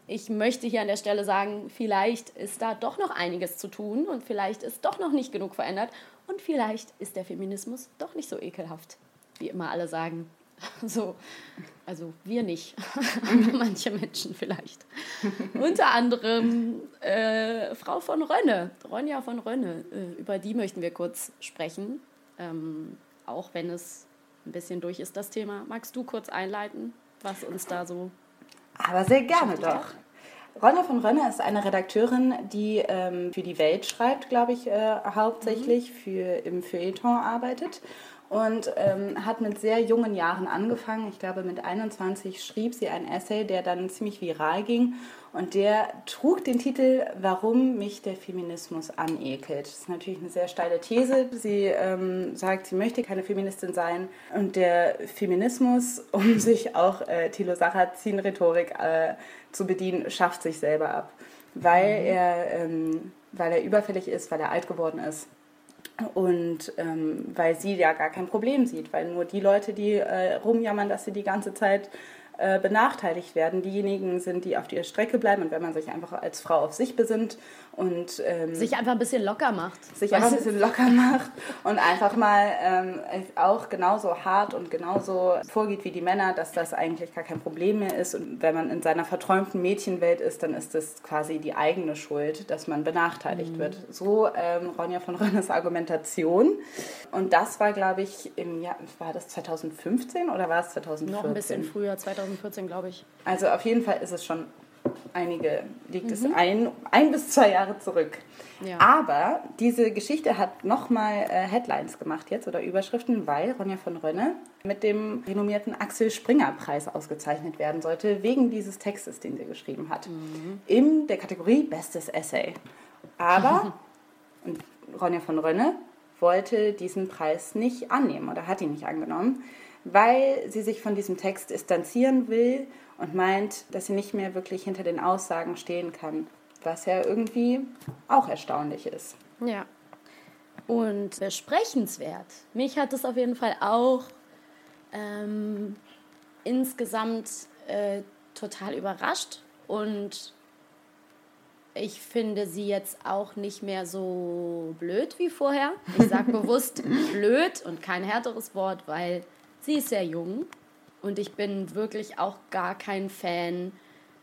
Ich möchte hier an der Stelle sagen, vielleicht ist da doch noch einiges zu tun und vielleicht ist doch noch nicht genug verändert und vielleicht ist der Feminismus doch nicht so ekelhaft, wie immer alle sagen. So, also wir nicht, manche Menschen vielleicht. Unter anderem äh, Frau von Rönne, Ronja von Rönne, äh, über die möchten wir kurz sprechen, ähm, auch wenn es ein bisschen durch ist, das Thema. Magst du kurz einleiten, was uns da so... Aber sehr gerne doch. Ronja von Rönne ist eine Redakteurin, die ähm, für die Welt schreibt, glaube ich, äh, hauptsächlich, mhm. für, im Feuilleton arbeitet und ähm, hat mit sehr jungen Jahren angefangen. Ich glaube, mit 21 schrieb sie ein Essay, der dann ziemlich viral ging und der trug den Titel Warum mich der Feminismus anekelt. Das ist natürlich eine sehr steile These. Sie ähm, sagt, sie möchte keine Feministin sein und der Feminismus, um sich auch äh, Thilo Sarrazin-Rhetorik äh, zu bedienen, schafft sich selber ab, weil, mhm. er, ähm, weil er überfällig ist, weil er alt geworden ist und ähm, weil sie ja gar kein Problem sieht, weil nur die Leute, die äh, rumjammern, dass sie die ganze Zeit äh, benachteiligt werden, diejenigen sind, die auf der Strecke bleiben. Und wenn man sich einfach als Frau auf sich besinnt und ähm, sich einfach ein bisschen locker macht. Sich einfach ein bisschen locker macht und einfach mal ähm, auch genauso hart und genauso vorgeht wie die Männer, dass das eigentlich gar kein Problem mehr ist. Und wenn man in seiner verträumten Mädchenwelt ist, dann ist das quasi die eigene Schuld, dass man benachteiligt mhm. wird. So ähm, Ronja von Rönnes Argumentation. Und das war, glaube ich, im Jahr, war das 2015 oder war es 2014? Noch ein bisschen früher, 2014, glaube ich. Also auf jeden Fall ist es schon einige, liegt mhm. es ein, ein bis zwei Jahre zurück. Ja. Aber diese Geschichte hat nochmal äh, Headlines gemacht jetzt oder Überschriften, weil Ronja von Rönne mit dem renommierten Axel Springer Preis ausgezeichnet werden sollte, wegen dieses Textes, den sie geschrieben hat. Mhm. In der Kategorie Bestes Essay. Aber Ronja von Rönne wollte diesen Preis nicht annehmen oder hat ihn nicht angenommen, weil sie sich von diesem Text distanzieren will und meint, dass sie nicht mehr wirklich hinter den Aussagen stehen kann, was ja irgendwie auch erstaunlich ist. Ja. Und besprechenswert. Mich hat es auf jeden Fall auch ähm, insgesamt äh, total überrascht und ich finde sie jetzt auch nicht mehr so blöd wie vorher. Ich sage bewusst blöd und kein härteres Wort, weil sie ist sehr jung und ich bin wirklich auch gar kein Fan,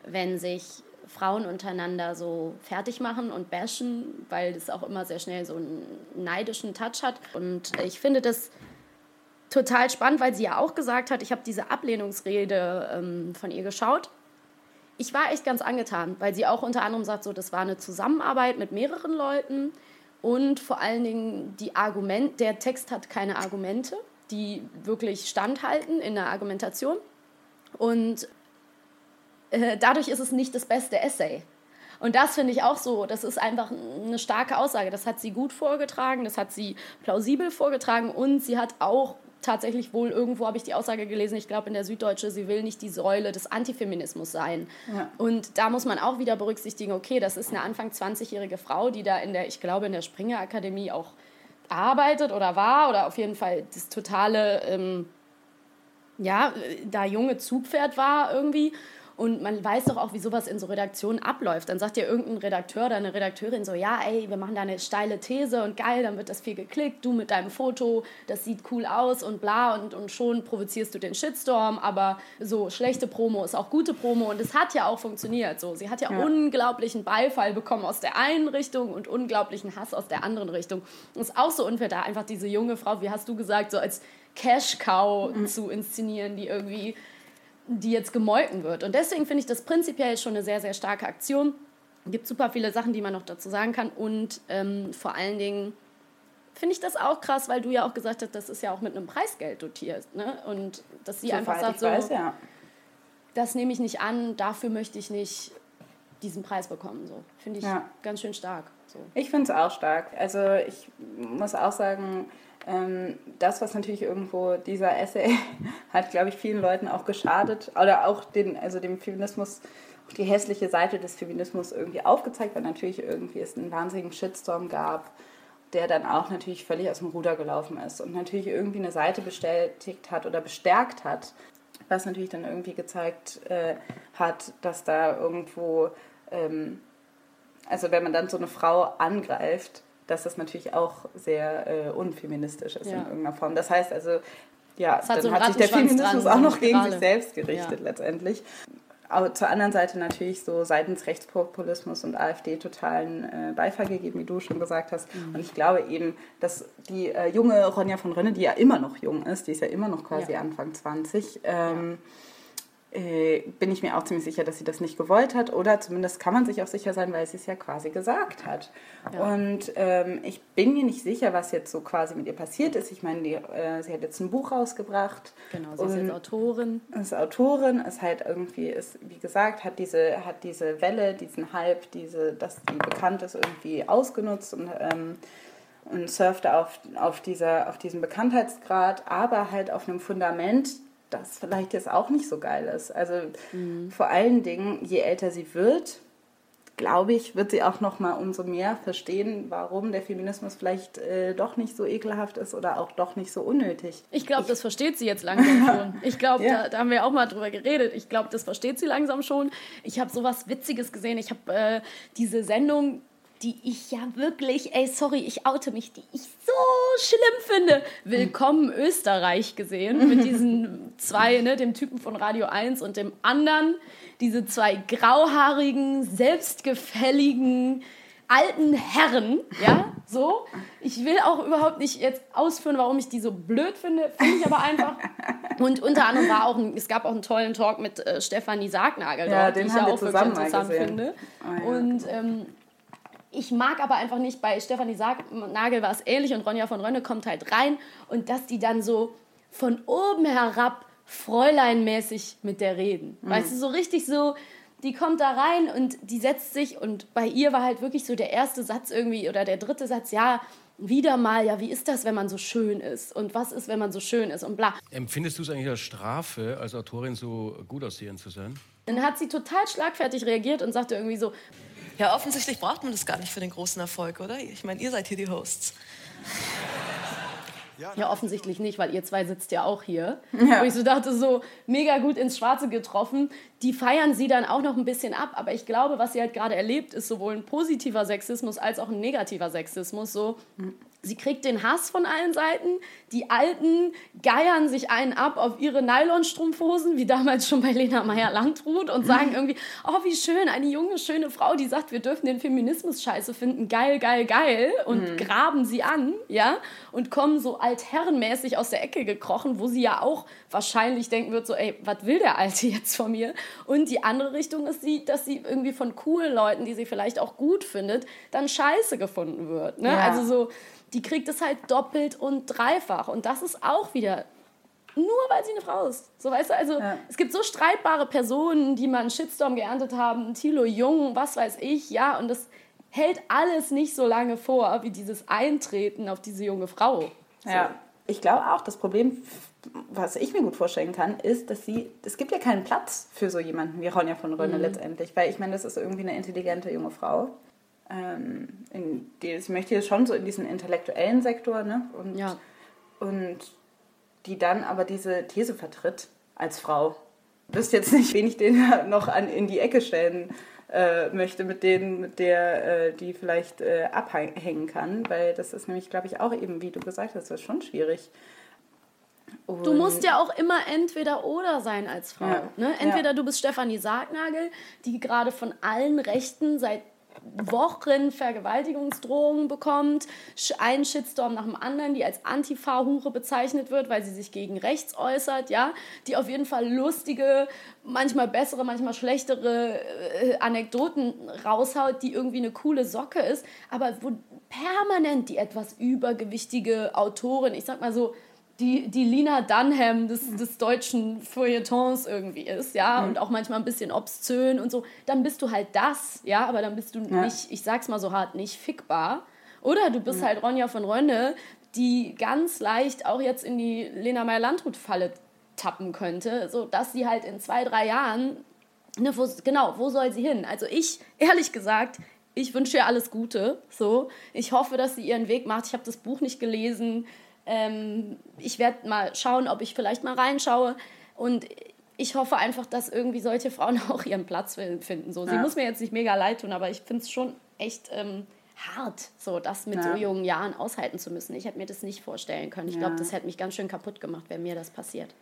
wenn sich Frauen untereinander so fertig machen und bashen, weil das auch immer sehr schnell so einen neidischen Touch hat. Und ich finde das total spannend, weil sie ja auch gesagt hat, ich habe diese Ablehnungsrede ähm, von ihr geschaut. Ich war echt ganz angetan, weil sie auch unter anderem sagt, so, das war eine Zusammenarbeit mit mehreren Leuten und vor allen Dingen die Argument, der Text hat keine Argumente die wirklich standhalten in der Argumentation. Und äh, dadurch ist es nicht das beste Essay. Und das finde ich auch so, das ist einfach eine starke Aussage. Das hat sie gut vorgetragen, das hat sie plausibel vorgetragen und sie hat auch tatsächlich wohl, irgendwo habe ich die Aussage gelesen, ich glaube in der Süddeutsche, sie will nicht die Säule des Antifeminismus sein. Ja. Und da muss man auch wieder berücksichtigen, okay, das ist eine Anfang 20-jährige Frau, die da in der, ich glaube, in der Springer Akademie auch arbeitet oder war oder auf jeden Fall das totale, ähm, ja, da junge Zugpferd war irgendwie. Und man weiß doch auch, wie sowas in so Redaktionen abläuft. Dann sagt dir irgendein Redakteur oder eine Redakteurin so, ja, ey, wir machen da eine steile These und geil, dann wird das viel geklickt, du mit deinem Foto, das sieht cool aus und bla und, und schon provozierst du den Shitstorm, aber so schlechte Promo ist auch gute Promo und es hat ja auch funktioniert so. Sie hat ja, ja. unglaublichen Beifall bekommen aus der einen Richtung und unglaublichen Hass aus der anderen Richtung. Das ist auch so unfair, da einfach diese junge Frau, wie hast du gesagt, so als Cash-Cow mhm. zu inszenieren, die irgendwie die jetzt gemolken wird. Und deswegen finde ich das prinzipiell schon eine sehr, sehr starke Aktion. Es gibt super viele Sachen, die man noch dazu sagen kann. Und ähm, vor allen Dingen finde ich das auch krass, weil du ja auch gesagt hast, das ist ja auch mit einem Preisgeld dotiert. Ne? Und dass sie so einfach sagt, so, weiß, ja. das nehme ich nicht an, dafür möchte ich nicht diesen Preis bekommen. So. Finde ich ja. ganz schön stark. So. Ich finde es auch stark. Also ich muss auch sagen, ähm, das, was natürlich irgendwo dieser Essay hat, glaube ich, vielen Leuten auch geschadet oder auch den, also dem Feminismus, die hässliche Seite des Feminismus irgendwie aufgezeigt, weil natürlich irgendwie es einen wahnsinnigen Shitstorm gab, der dann auch natürlich völlig aus dem Ruder gelaufen ist und natürlich irgendwie eine Seite bestätigt hat oder bestärkt hat, was natürlich dann irgendwie gezeigt äh, hat, dass da irgendwo, ähm, also wenn man dann so eine Frau angreift, dass das natürlich auch sehr äh, unfeministisch ist ja. in irgendeiner Form. Das heißt also, ja, dann so hat sich der Feminismus dran, auch noch gegen sich selbst gerichtet ja. letztendlich. Aber zur anderen Seite natürlich so seitens Rechtspopulismus und AfD totalen äh, Beifall gegeben, wie du schon gesagt hast. Mhm. Und ich glaube eben, dass die äh, junge Ronja von Rönne, die ja immer noch jung ist, die ist ja immer noch quasi ja. Anfang 20, ähm, äh, bin ich mir auch ziemlich sicher, dass sie das nicht gewollt hat. Oder zumindest kann man sich auch sicher sein, weil sie es ja quasi gesagt hat. Ja. Und ähm, ich bin mir nicht sicher, was jetzt so quasi mit ihr passiert ist. Ich meine, die, äh, sie hat jetzt ein Buch rausgebracht. Genau, sie ist jetzt Autorin. Ist Autorin, ist halt irgendwie, ist, wie gesagt, hat diese, hat diese Welle, diesen Hype, diese, dass die bekannt ist, irgendwie ausgenutzt und ähm, und surft auf, auf, dieser, auf diesem Bekanntheitsgrad, aber halt auf einem Fundament, das vielleicht jetzt auch nicht so geil ist. Also mhm. vor allen Dingen, je älter sie wird, glaube ich, wird sie auch noch mal umso mehr verstehen, warum der Feminismus vielleicht äh, doch nicht so ekelhaft ist oder auch doch nicht so unnötig. Ich glaube, das versteht sie jetzt langsam schon. Ich glaube, ja. da, da, haben wir auch mal drüber geredet. Ich glaube, das versteht sie langsam schon. Ich habe sowas Witziges gesehen. Ich habe äh, diese Sendung die ich ja wirklich, ey, sorry, ich oute mich, die ich so schlimm finde. Willkommen Österreich gesehen mit diesen zwei, ne, dem Typen von Radio 1 und dem anderen, diese zwei grauhaarigen, selbstgefälligen, alten Herren, ja, so. Ich will auch überhaupt nicht jetzt ausführen, warum ich die so blöd finde, finde ich aber einfach. Und unter anderem war auch, ein, es gab auch einen tollen Talk mit äh, Stefanie Sargnagel ja, dort, den ich ja auch wirklich interessant gesehen. finde. Oh, ja. Und ähm, ich mag aber einfach nicht, bei Stefanie Nagel war es ähnlich und Ronja von Rönne kommt halt rein und dass die dann so von oben herab Fräuleinmäßig mit der reden. Mhm. Weißt du, so richtig so, die kommt da rein und die setzt sich und bei ihr war halt wirklich so der erste Satz irgendwie oder der dritte Satz, ja, wieder mal, ja, wie ist das, wenn man so schön ist und was ist, wenn man so schön ist und bla. Empfindest du es eigentlich als Strafe, als Autorin so gut aussehen zu sein? Dann hat sie total schlagfertig reagiert und sagte irgendwie so, ja, offensichtlich braucht man das gar nicht für den großen Erfolg, oder? Ich meine, ihr seid hier die Hosts. Ja, offensichtlich nicht, weil ihr zwei sitzt ja auch hier. Ja. Wo ich so dachte, so mega gut ins Schwarze getroffen. Die feiern sie dann auch noch ein bisschen ab, aber ich glaube, was sie halt gerade erlebt, ist sowohl ein positiver Sexismus als auch ein negativer Sexismus. So, mhm. Sie kriegt den Hass von allen Seiten. Die Alten geiern sich einen ab auf ihre Nylonstrumpfhosen, wie damals schon bei Lena Meyer-Landrut, und sagen irgendwie, oh, wie schön, eine junge, schöne Frau, die sagt, wir dürfen den Feminismus scheiße finden, geil, geil, geil, und mhm. graben sie an, ja, und kommen so altherrenmäßig aus der Ecke gekrochen, wo sie ja auch wahrscheinlich denken wird, so, ey, was will der Alte jetzt von mir? Und die andere Richtung ist, sie, dass sie irgendwie von coolen Leuten, die sie vielleicht auch gut findet, dann scheiße gefunden wird, ne? Ja. Also so, die kriegt es halt doppelt und dreifach. Und das ist auch wieder nur weil sie eine Frau ist. So weißt du, also Ja. es gibt so streitbare Personen, die mal einen Shitstorm geerntet haben, Thilo Jung, was weiß ich, ja, und das hält alles nicht so lange vor, wie dieses Eintreten auf diese junge Frau. Ja, ich glaube auch, das Problem, was ich mir gut vorstellen kann, ist, dass sie, es gibt ja keinen Platz für so jemanden wie Ronja von Rönne letztendlich, weil ich meine, das ist irgendwie eine intelligente junge Frau. Ähm, in die, ich möchte jetzt schon so in diesen intellektuellen Sektor, ne? Und, Ja. und die dann aber diese These vertritt als Frau. Ich wüsste jetzt nicht, wen ich den noch an, in die Ecke stellen äh, möchte, mit denen, mit der äh, die vielleicht äh, abhängen kann, weil das ist nämlich, glaube ich, auch eben, wie du gesagt hast, das ist schon schwierig. Du musst ja auch immer entweder oder sein als Frau. Ja. Ne? Entweder Ja. du bist Stefanie Sargnagel, die gerade von allen Rechten seit Wochen Vergewaltigungsdrohungen bekommt, einen Shitstorm nach dem anderen, die als Antifa-Hure bezeichnet wird, weil sie sich gegen rechts äußert, ja, die auf jeden Fall lustige, manchmal bessere, manchmal schlechtere äh, Anekdoten raushaut, die irgendwie eine coole Socke ist, aber wo permanent die etwas übergewichtige Autorin, ich sag mal so, die, die Lina Dunham des, des deutschen Feuilletons irgendwie ist, ja, und auch manchmal ein bisschen obszön und so, dann bist du halt das, ja, aber dann bist du nicht, ich sag's mal so hart, nicht fickbar. Oder du bist halt Ronja von Rönne, die ganz leicht auch jetzt in die Lena Meyer-Landrut-Falle tappen könnte, so dass sie halt in zwei, drei Jahren, ne, wo, genau, wo soll sie hin? Also ich, ehrlich gesagt, ich wünsche ihr alles Gute, so. Ich hoffe, dass sie ihren Weg macht. Ich habe das Buch nicht gelesen. Ähm, ich werde mal schauen, ob ich vielleicht mal reinschaue. Und ich hoffe einfach, dass irgendwie solche Frauen auch ihren Platz finden. So, sie Ja. muss mir jetzt nicht mega leid tun, aber ich finde es schon echt ähm, hart, so das mit so Ja. jungen Jahren aushalten zu müssen. Ich hätte mir das nicht vorstellen können. Ich glaube, Ja. das hätte mich ganz schön kaputt gemacht, wenn mir das passiert.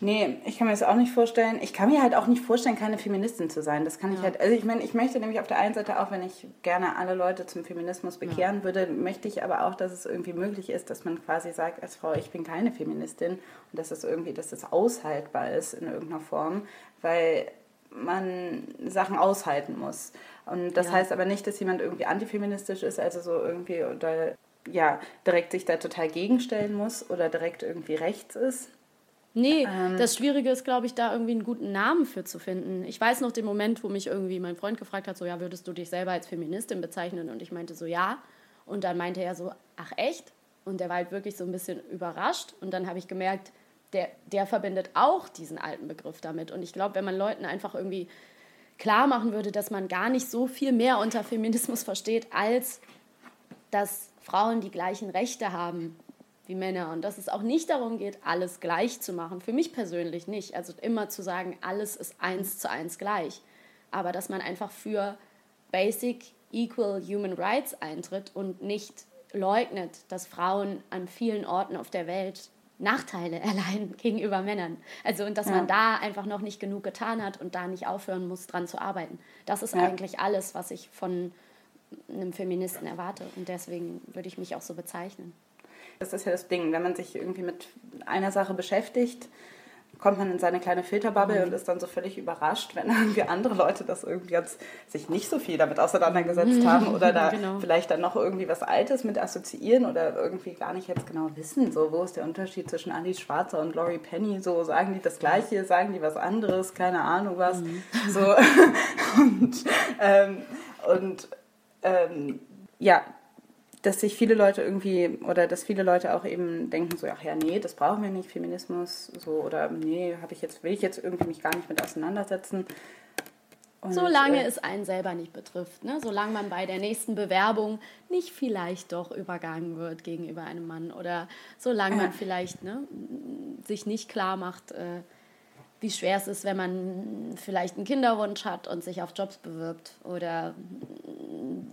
Nee, ich kann mir das auch nicht vorstellen. Ich kann mir halt auch nicht vorstellen, keine Feministin zu sein. Das kann ich halt. Also ich meine, ich möchte nämlich auf der einen Seite auch, wenn ich gerne alle Leute zum Feminismus bekehren würde, möchte ich aber auch, dass es irgendwie möglich ist, dass man quasi sagt als Frau, ich bin keine Feministin und dass es irgendwie, dass es aushaltbar ist in irgendeiner Form, weil man Sachen aushalten muss. Und das Ja. heißt aber nicht, dass jemand irgendwie antifeministisch ist, also so irgendwie oder ja, direkt sich da total gegenstellen muss oder direkt irgendwie rechts ist. Nee, Ähm. das Schwierige ist, glaube ich, da irgendwie einen guten Namen für zu finden. Ich weiß noch den Moment, wo mich irgendwie mein Freund gefragt hat, so, ja, würdest du dich selber als Feministin bezeichnen? Und ich meinte so, ja. Und dann meinte er so, ach echt? Und der war halt wirklich so ein bisschen überrascht. Und dann habe ich gemerkt, der, der verbindet auch diesen alten Begriff damit. Und ich glaube, wenn man Leuten einfach irgendwie klar machen würde, dass man gar nicht so viel mehr unter Feminismus versteht, als dass Frauen die gleichen Rechte haben wie Männer und dass es auch nicht darum geht, alles gleich zu machen. Für mich persönlich nicht. Also immer zu sagen, alles ist eins zu eins gleich. Aber dass man einfach für Basic Equal Human Rights eintritt und nicht leugnet, dass Frauen an vielen Orten auf der Welt Nachteile erleiden gegenüber Männern. Also und dass man da einfach noch nicht genug getan hat und da nicht aufhören muss, dran zu arbeiten. Das ist Ja. eigentlich alles, was ich von einem Feministen erwarte. Und deswegen würde ich mich auch so bezeichnen. Das ist ja das Ding, wenn man sich irgendwie mit einer Sache beschäftigt, kommt man in seine kleine Filterbubble und ist dann so völlig überrascht, wenn irgendwie andere Leute das irgendwie jetzt sich nicht so viel damit auseinandergesetzt haben oder da Genau. vielleicht dann noch irgendwie was Altes mit assoziieren oder irgendwie gar nicht jetzt genau wissen, so wo ist der Unterschied zwischen Alice Schwarzer und Laurie Penny, so sagen die das Gleiche, sagen die was anderes, keine Ahnung was, so. Und ähm, und ähm, ja, dass sich viele Leute irgendwie oder dass viele Leute auch eben denken so ach ja nee das brauchen wir nicht Feminismus so oder nee habe ich jetzt will ich jetzt irgendwie mich gar nicht mit auseinandersetzen Und, Solange äh, es einen selber nicht betrifft. Ne? Solange man bei der nächsten Bewerbung nicht vielleicht doch übergangen wird gegenüber einem Mann. Oder solange man vielleicht ne, sich nicht klar macht, äh, wie schwer es ist, wenn man vielleicht einen Kinderwunsch hat und sich auf Jobs bewirbt. Oder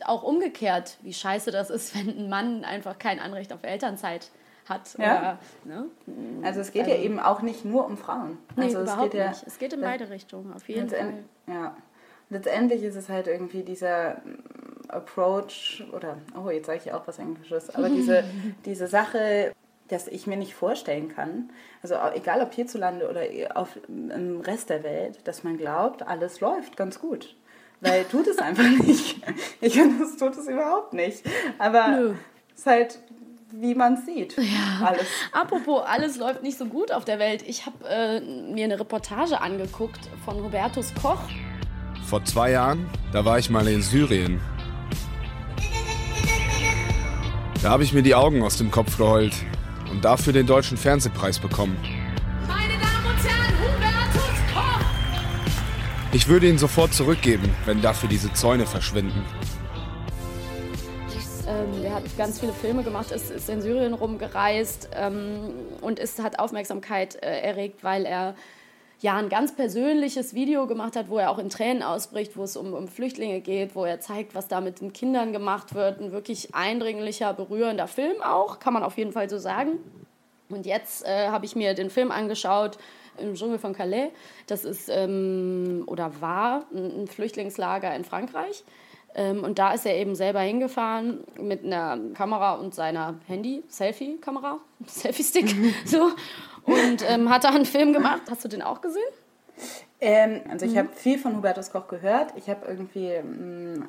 auch umgekehrt, wie scheiße das ist, wenn ein Mann einfach kein Anrecht auf Elternzeit hat. Ja. Oder, ne? also es geht ja eben auch nicht nur um Frauen Nee, also überhaupt es geht ja, nicht. Es geht in beide Richtungen, auf jeden Fall. Ja. Letztendlich ist es halt irgendwie dieser mm, Approach oder, oh, jetzt sage ich auch was Englisches, aber diese, diese Sache, dass ich mir nicht vorstellen kann, also egal ob hierzulande oder auf, im Rest der Welt, dass man glaubt, alles läuft ganz gut. Weil tut es einfach nicht. Ich finde, das tut es überhaupt nicht. Aber Nö. es ist halt wie man sieht. Ja. Alles. Apropos, alles läuft nicht so gut auf der Welt. Ich habe äh, mir eine Reportage angeguckt von Hubertus Koch. Vor zwei Jahren, da war ich mal in Syrien. Da habe ich mir die Augen aus dem Kopf geheult und dafür den deutschen Fernsehpreis bekommen. Meine Damen und Herren, Hubertus Koch! Ich würde ihn sofort zurückgeben, wenn dafür diese Zäune verschwinden. Ähm, der hat ganz viele Filme gemacht, ist, ist in Syrien rumgereist ähm, und ist, hat Aufmerksamkeit äh, erregt, weil er ja ein ganz persönliches Video gemacht hat, wo er auch in Tränen ausbricht, wo es um, um Flüchtlinge geht, wo er zeigt, was da mit den Kindern gemacht wird. Ein wirklich eindringlicher, berührender Film auch, kann man auf jeden Fall so sagen. Und jetzt äh, habe ich mir den Film angeschaut im Dschungel von Calais. Das ist ähm, oder war ein Flüchtlingslager in Frankreich. Ähm, und da ist er eben selber hingefahren mit einer Kamera und seiner Handy, Selfie-Kamera, Selfie-Stick, so. Und ähm, hat da einen Film gemacht. Hast du den auch gesehen? Ähm, also ich mhm. habe viel von Hubertus Koch gehört. Ich habe irgendwie ähm,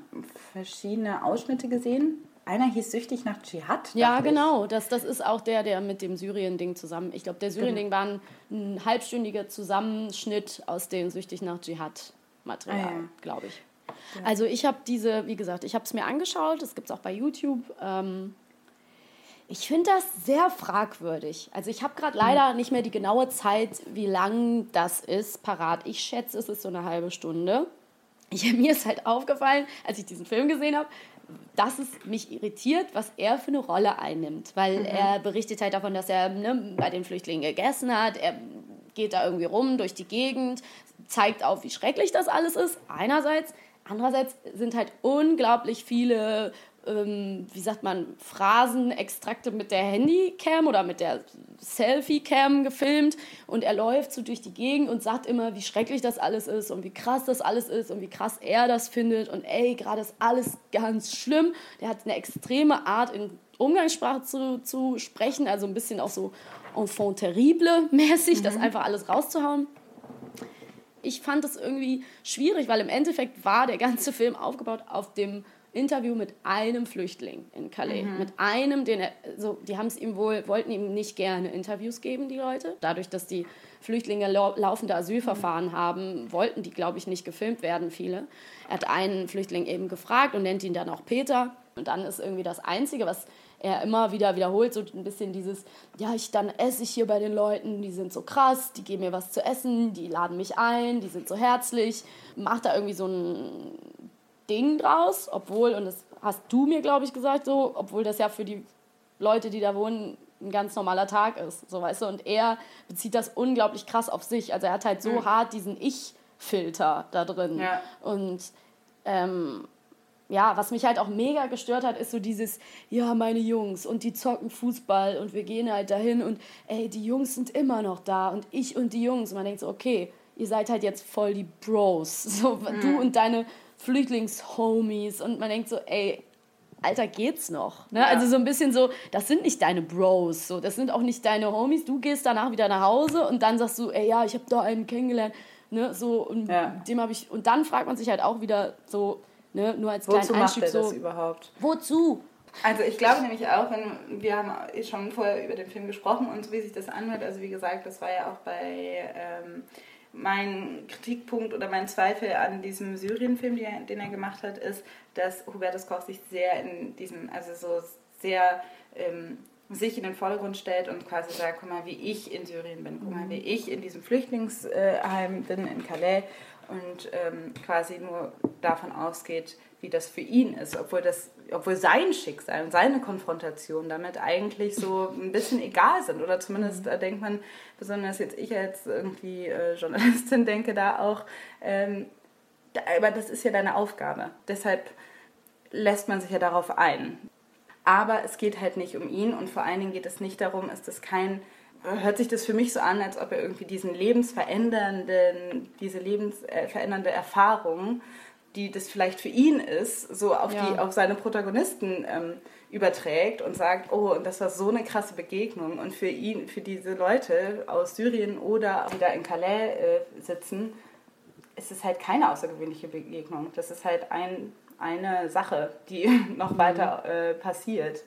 verschiedene Ausschnitte gesehen. Einer hieß Süchtig nach Dschihad. Ja, genau. Das, das ist auch der, der mit dem Syrien-Ding zusammen. Ich glaube, der genau. Syrien-Ding war ein, ein, halbstündiger Zusammenschnitt aus dem Süchtig nach Dschihad-Material, ah, ja. glaube ich. Ja. Also ich habe diese, wie gesagt, ich habe es mir angeschaut. Das gibt es auch bei YouTube. Ähm, ich finde das sehr fragwürdig. Also ich habe gerade leider nicht mehr die genaue Zeit, wie lang das ist, parat. Ich schätze, es ist so eine halbe Stunde. Ich, mir ist halt aufgefallen, als ich diesen Film gesehen habe, dass es mich irritiert, was er für eine Rolle einnimmt. Weil mhm. er berichtet halt davon, dass er ne, bei den Flüchtlingen gegessen hat. Er geht da irgendwie rum durch die Gegend, zeigt auf, wie schrecklich das alles ist. Einerseits. Andererseits sind halt unglaublich viele ähm, wie sagt man, Phrasenextrakte mit der Handycam oder mit der Selfie-Cam gefilmt und er läuft so durch die Gegend und sagt immer, wie schrecklich das alles ist und wie krass das alles ist und wie krass er das findet und ey, gerade ist alles ganz schlimm. Der hat eine extreme Art in Umgangssprache zu, zu sprechen, also ein bisschen auch so enfant terrible mäßig, mhm. das einfach alles rauszuhauen ich fand das irgendwie schwierig, weil im Endeffekt war der ganze Film aufgebaut auf dem Interview mit einem Flüchtling in Calais. Mhm. Mit einem, den er, so, die haben es ihm wohl, wollten ihm nicht gerne Interviews geben, die Leute. Dadurch, dass die Flüchtlinge laufende Asylverfahren mhm. haben, wollten die, glaube ich, nicht gefilmt werden, viele. Er hat einen Flüchtling eben gefragt und nennt ihn dann auch Peter. Und dann ist irgendwie das Einzige, was er immer wieder wiederholt, so ein bisschen dieses, ja, ich dann esse ich hier bei den Leuten, die sind so krass, die geben mir was zu essen, die laden mich ein, die sind so herzlich, macht da irgendwie so ein Ding draus, obwohl, und das hast du mir, glaube ich, gesagt, so, obwohl das ja für die Leute, die da wohnen, ein ganz normaler Tag ist, so weißt du, und er bezieht das unglaublich krass auf sich, also er hat halt so mhm. hart diesen Ich-Filter da drin ja. und ähm, ja, was mich halt auch mega gestört hat, ist so dieses, ja, meine Jungs und die zocken Fußball und wir gehen halt dahin und ey, die Jungs sind immer noch da und ich und die Jungs. Und man denkt so, okay, ihr seid halt jetzt voll die Bros. So, mhm. du und deine Flüchtlingshomies und man denkt so, ey, Alter, geht's noch? Ne? Ja. Also so ein bisschen so, das sind nicht deine Bros, so, das sind auch nicht deine Homies. Du gehst danach wieder nach Hause und dann sagst du, ey, ja, ich habe da einen kennengelernt, ne, so und ja. dem habe ich und dann fragt man sich halt auch wieder so, ne, nur als kleinen Wozu Einstieg macht er so, das überhaupt? Wozu? Also ich glaube nämlich auch, wenn wir haben schon vorher über den Film gesprochen und so wie sich das anhört, also wie gesagt, das war ja auch bei ähm, mein Kritikpunkt oder mein Zweifel an diesem Syrien-Film, den er gemacht hat, ist, dass Hubertus Koch sich sehr in diesem, also so sehr ähm, sich in den Vordergrund stellt und quasi sagt, guck mal, wie ich in Syrien bin, guck mal, wie ich in diesem Flüchtlingsheim bin in Calais und ähm, quasi nur davon ausgeht, wie das für ihn ist, obwohl, das, obwohl sein Schicksal und seine Konfrontation damit eigentlich so ein bisschen egal sind. Oder zumindest da denkt man, besonders jetzt ich als irgendwie äh, Journalistin denke da auch, ähm, da, aber das ist ja deine Aufgabe. Deshalb lässt man sich ja darauf ein. Aber es geht halt nicht um ihn und vor allen Dingen geht es nicht darum, ist das kein hört sich das für mich so an, als ob er irgendwie diesen lebensverändernden, diese lebensverändernde Erfahrung die das vielleicht für ihn ist, so auf, ja. die, auf seine Protagonisten ähm, überträgt und sagt, oh, und das war so eine krasse Begegnung. Und für ihn, für diese Leute aus Syrien oder die da in Calais äh, sitzen, ist es halt keine außergewöhnliche Begegnung. Das ist halt ein, eine Sache, die noch mhm. weiter äh, passiert.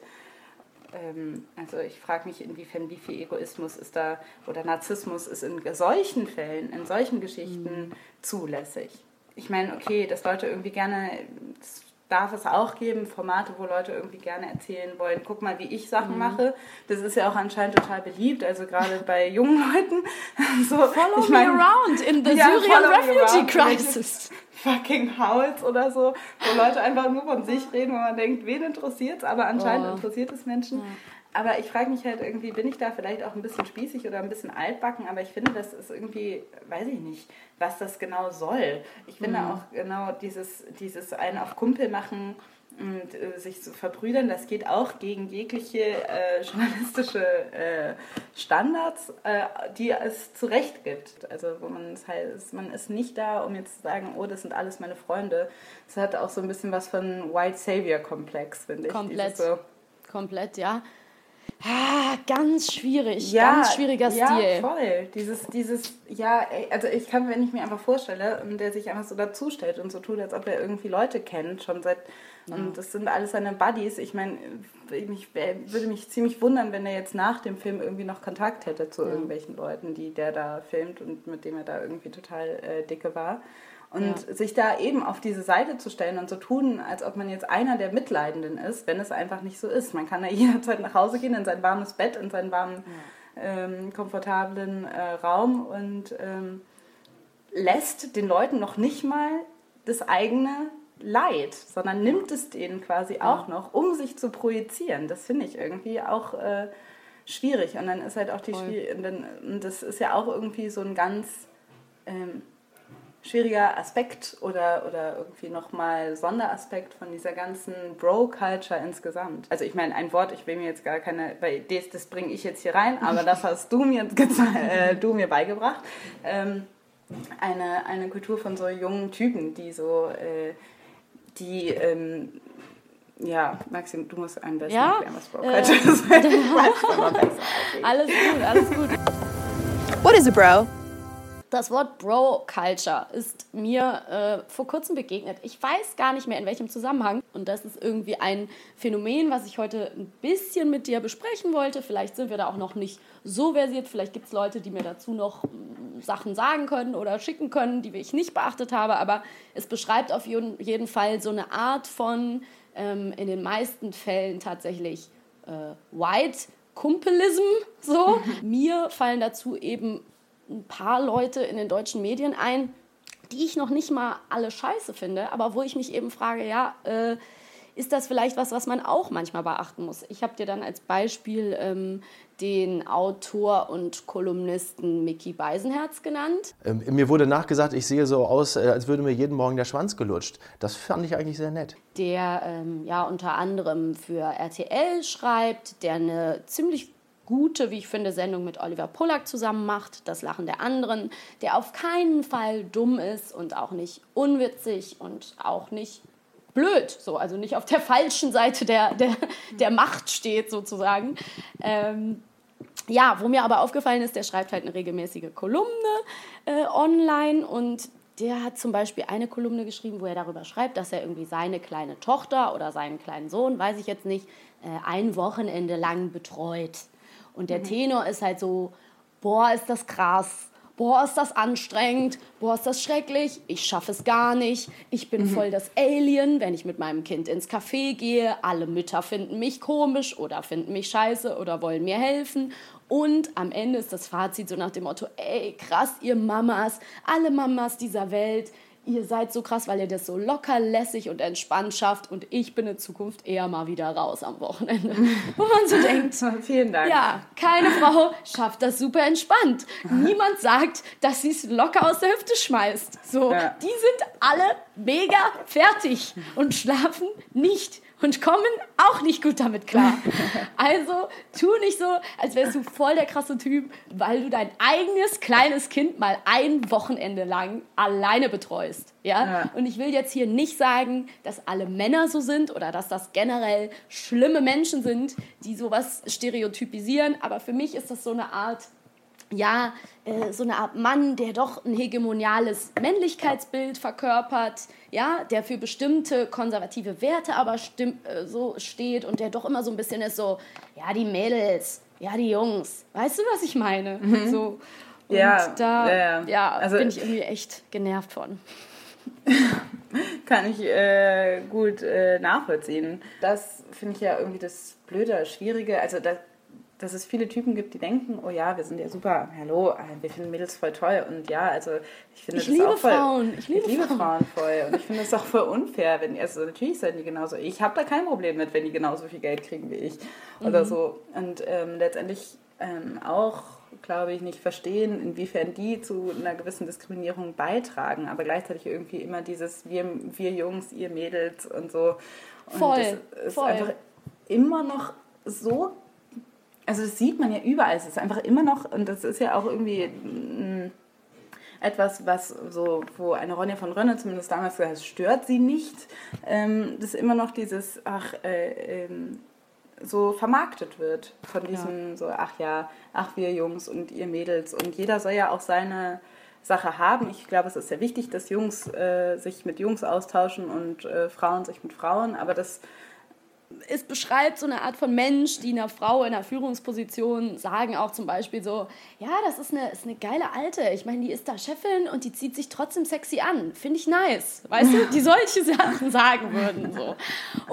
ähm, also ich frage mich, inwiefern wie viel Egoismus ist da oder Narzissmus ist in solchen Fällen, in solchen Geschichten zulässig. Ich meine, okay, dass Leute irgendwie gerne, das darf es auch geben, Formate, wo Leute irgendwie gerne erzählen wollen, guck mal, wie ich Sachen Mhm. mache. Das ist ja auch anscheinend total beliebt, also gerade bei jungen Leuten. So, Follow ich me mein- around in the Ja, Syrian me refugee crisis. fucking Haus oder so, wo Leute einfach nur von sich reden, wo man denkt, wen interessiert es, aber anscheinend Oh. interessiert es Menschen. Aber ich frage mich halt irgendwie, bin ich da vielleicht auch ein bisschen spießig oder ein bisschen altbacken, aber ich finde, das ist irgendwie, weiß ich nicht, was das genau soll. Ich finde Mhm. auch genau dieses, dieses einen auf Kumpel machen und äh, sich zu verbrüdern, das geht auch gegen jegliche äh, journalistische äh, Standards, äh, die es zu Recht gibt. Also wo man es halt, ist, man ist nicht da, um jetzt zu sagen, oh, das sind alles meine Freunde. Es hat auch so ein bisschen was von White Savior Komplex, finde ich. Komplett. Komplett, ja. Ah, ganz schwierig, ja, ganz schwieriger ja, Stil. voll. Dieses, dieses, ja, also ich kann, wenn ich mir einfach vorstelle, und der sich einfach so dazustellt und so tut, als ob er irgendwie Leute kennt, schon seit, und das sind alles seine Buddies. Ich meine, ich würde mich ziemlich wundern, wenn er jetzt nach dem Film irgendwie noch Kontakt hätte zu irgendwelchen Leuten, die der da filmt und mit dem er da irgendwie total äh, dicke war. Und sich da eben auf diese Seite zu stellen und so tun, als ob man jetzt einer der Mitleidenden ist, wenn es einfach nicht so ist. Man kann da jederzeit nach Hause gehen, in sein warmes Bett, in seinen warmen, ähm, komfortablen äh, Raum und ähm, lässt den Leuten noch nicht mal das eigene Leid, sondern nimmt es denen quasi auch noch, um sich zu projizieren. Das finde ich irgendwie auch äh, schwierig. Und dann ist halt auch die Schwier- und dann, und das ist ja auch irgendwie so ein ganz ähm, schwieriger Aspekt oder, oder irgendwie nochmal Sonderaspekt von dieser ganzen Bro-Culture insgesamt. Also ich meine, ein Wort, ich will mir jetzt gar keine, weil das, das bringe ich jetzt hier rein, aber das hast du mir, äh, du mir beigebracht. Ähm, eine, eine Kultur von so jungen Typen, die so, äh, die, ähm, ja, Maxim, du musst am besten Ja, erklären, was Bro-Culture ist. Aber besser. Alles gut, alles gut. What is a bro? Das Wort Bro-Culture ist mir äh, vor kurzem begegnet. Ich weiß gar nicht mehr in welchem Zusammenhang. Und das ist irgendwie ein Phänomen, was ich heute ein bisschen mit dir besprechen wollte. Vielleicht sind wir da auch noch nicht so versiert. Vielleicht gibt es Leute, die mir dazu noch mm, Sachen sagen können oder schicken können, die ich nicht beachtet habe. Aber es beschreibt auf jeden jeden Fall so eine Art von, ähm, in den meisten Fällen tatsächlich äh, White Kumpelism. So. Mir fallen dazu eben ein paar Leute in den deutschen Medien ein, die ich noch nicht mal alle scheiße finde, aber wo ich mich eben frage, ja, äh, ist das vielleicht was, was man auch manchmal beachten muss? Ich habe dir dann als Beispiel ähm, den Autor und Kolumnisten Mickey Beisenherz genannt. Ähm, mir wurde nachgesagt, ich sehe so aus, äh, als würde mir jeden Morgen der Schwanz gelutscht. Das fand ich eigentlich sehr nett. der ähm, ja unter anderem für RTL schreibt, der eine ziemlich gute, wie ich finde, Sendung mit Oliver Pollack zusammen macht, Das Lachen der anderen, der auf keinen Fall dumm ist und auch nicht unwitzig und auch nicht blöd, so, also nicht auf der falschen Seite der, der, der Macht steht sozusagen. Ähm, ja, wo mir aber aufgefallen ist, der schreibt halt eine regelmäßige Kolumne äh, online und der hat zum Beispiel eine Kolumne geschrieben, wo er darüber schreibt, dass er irgendwie seine kleine Tochter oder seinen kleinen Sohn, weiß ich jetzt nicht, äh, ein Wochenende lang betreut. Und der Tenor ist halt so, boah, ist das krass. Boah, ist das anstrengend. Boah, ist das schrecklich. Ich schaffe es gar nicht. Ich bin voll das Alien, wenn ich mit meinem Kind ins Café gehe. Alle Mütter finden mich komisch oder finden mich scheiße oder wollen mir helfen. Und am Ende ist das Fazit so nach dem Motto, ey, krass, ihr Mamas, alle Mamas dieser Welt, ihr seid so krass, weil ihr das so locker, lässig und entspannt schafft und ich bin in Zukunft eher mal wieder raus am Wochenende. Wo man so denkt, Vielen Dank. ja, keine Frau schafft das super entspannt. Niemand sagt, dass sie es locker aus der Hüfte schmeißt. So, Ja. die sind alle mega fertig und schlafen nicht und kommen auch nicht gut damit klar. Also tu nicht so, als wärst du voll der krasse Typ, weil du dein eigenes kleines Kind mal ein Wochenende lang alleine betreust. Ja? Ja. Und ich will jetzt hier nicht sagen, dass alle Männer so sind oder dass das generell schlimme Menschen sind, die sowas stereotypisieren, aber für mich ist das so eine Art ja, äh, so eine Art Mann, der doch ein hegemoniales Männlichkeitsbild verkörpert, ja, der für bestimmte konservative Werte aber stimm, äh, so steht und der doch immer so ein bisschen ist so, ja, die Mädels, ja, die Jungs. Weißt du, was ich meine? Mhm. So. Und Ja, da ja, ja. Also- bin ich irgendwie echt genervt von. Kann ich äh, gut äh, nachvollziehen. Das finde ich ja irgendwie das Blöde, Schwierige. Also, da, dass es viele Typen gibt, die denken, oh ja, wir sind ja super, hallo, äh, wir finden Mädels voll toll. Und ja, also ich finde Ich das liebe auch voll, Frauen, ich liebe Frauen. Frauen. voll. Und ich finde es auch voll unfair, wenn, also natürlich seid ihr genauso. Ich habe da kein Problem mit, wenn die genauso viel Geld kriegen wie ich. Oder Mhm. so. Und ähm, letztendlich ähm, auch glaube ich, nicht verstehen, inwiefern die zu einer gewissen Diskriminierung beitragen, aber gleichzeitig irgendwie immer dieses wir, wir Jungs, ihr Mädels und so. Und Voll, das ist voll. einfach immer noch so, also das sieht man ja überall, es ist einfach immer noch, und das ist ja auch irgendwie mm, etwas, was so, wo eine Ronja von Rönne zumindest damals gesagt hat, es stört sie nicht, ähm, dass immer noch dieses, ach, äh, ähm, so vermarktet wird von diesem so, ach ja, ach wir Jungs und ihr Mädels. Und jeder soll ja auch seine Sache haben. Ich glaube, es ist sehr wichtig, dass Jungs äh, sich mit Jungs austauschen und äh, Frauen sich mit Frauen, aber das es beschreibt so eine Art von Mensch, die einer Frau in einer Führungsposition sagen auch zum Beispiel so, ja, das ist eine, ist eine geile Alte. Ich meine, die ist da Chefin und die zieht sich trotzdem sexy an. Finde ich nice. Weißt du, die solche Sachen sagen würden. So.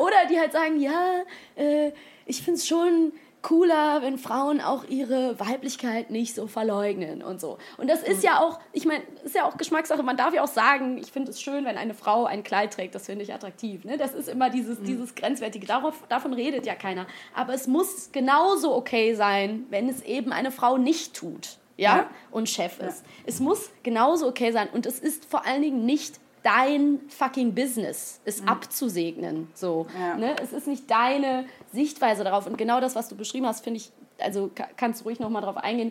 Oder die halt sagen, ja, äh, ich finde es schon cooler, wenn Frauen auch ihre Weiblichkeit nicht so verleugnen und so. Und das ist ja auch, ich meine, ist ja auch Geschmackssache. Man darf ja auch sagen, ich finde es schön, wenn eine Frau ein Kleid trägt. Das finde ich attraktiv. Ne? Das ist immer dieses, dieses Grenzwertige. Darauf, davon redet ja keiner. Aber es muss genauso okay sein, wenn es eben eine Frau nicht tut. Ja? Ja. Und Chef ist. Es muss genauso okay sein. Und es ist vor allen Dingen nicht dein fucking Business, es abzusegnen. So, Ja. ne? Es ist nicht deine Sichtweise darauf. Und genau das, was du beschrieben hast, finde ich, also ka- kannst du ruhig nochmal drauf eingehen.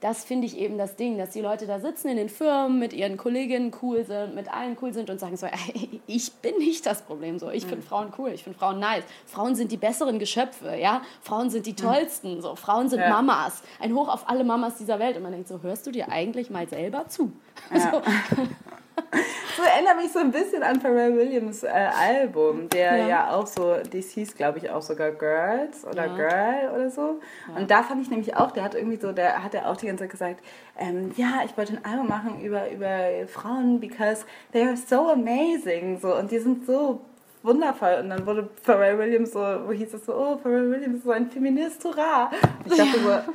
Das finde ich eben das Ding, dass die Leute da sitzen in den Firmen mit ihren Kolleginnen cool sind, mit allen cool sind und sagen so, ey, ich bin nicht das Problem so. Ich finde Frauen cool, ich finde Frauen nice. Frauen sind die besseren Geschöpfe, ja. Frauen sind die tollsten, so. Frauen sind Ja. Mamas. Ein Hoch auf alle Mamas dieser Welt. Und man denkt so, hörst du dir eigentlich mal selber zu? So. So erinnert mich so ein bisschen an Pharrell Williams äh, Album, der Ja. ja. auch so, das hieß glaube ich auch sogar Girls oder Ja. Girl oder so. Und da fand ich nämlich auch, der hat irgendwie so, der hat ja auch die ganze Zeit gesagt, ähm, ja, ich wollte ein Album machen über, über Frauen, because they are so amazing. So, und die sind so wundervoll. Und dann wurde Pharrell Williams so, wo hieß es so, oh, Pharrell Williams ist so ein Feminist, hurra. Und ich dachte so,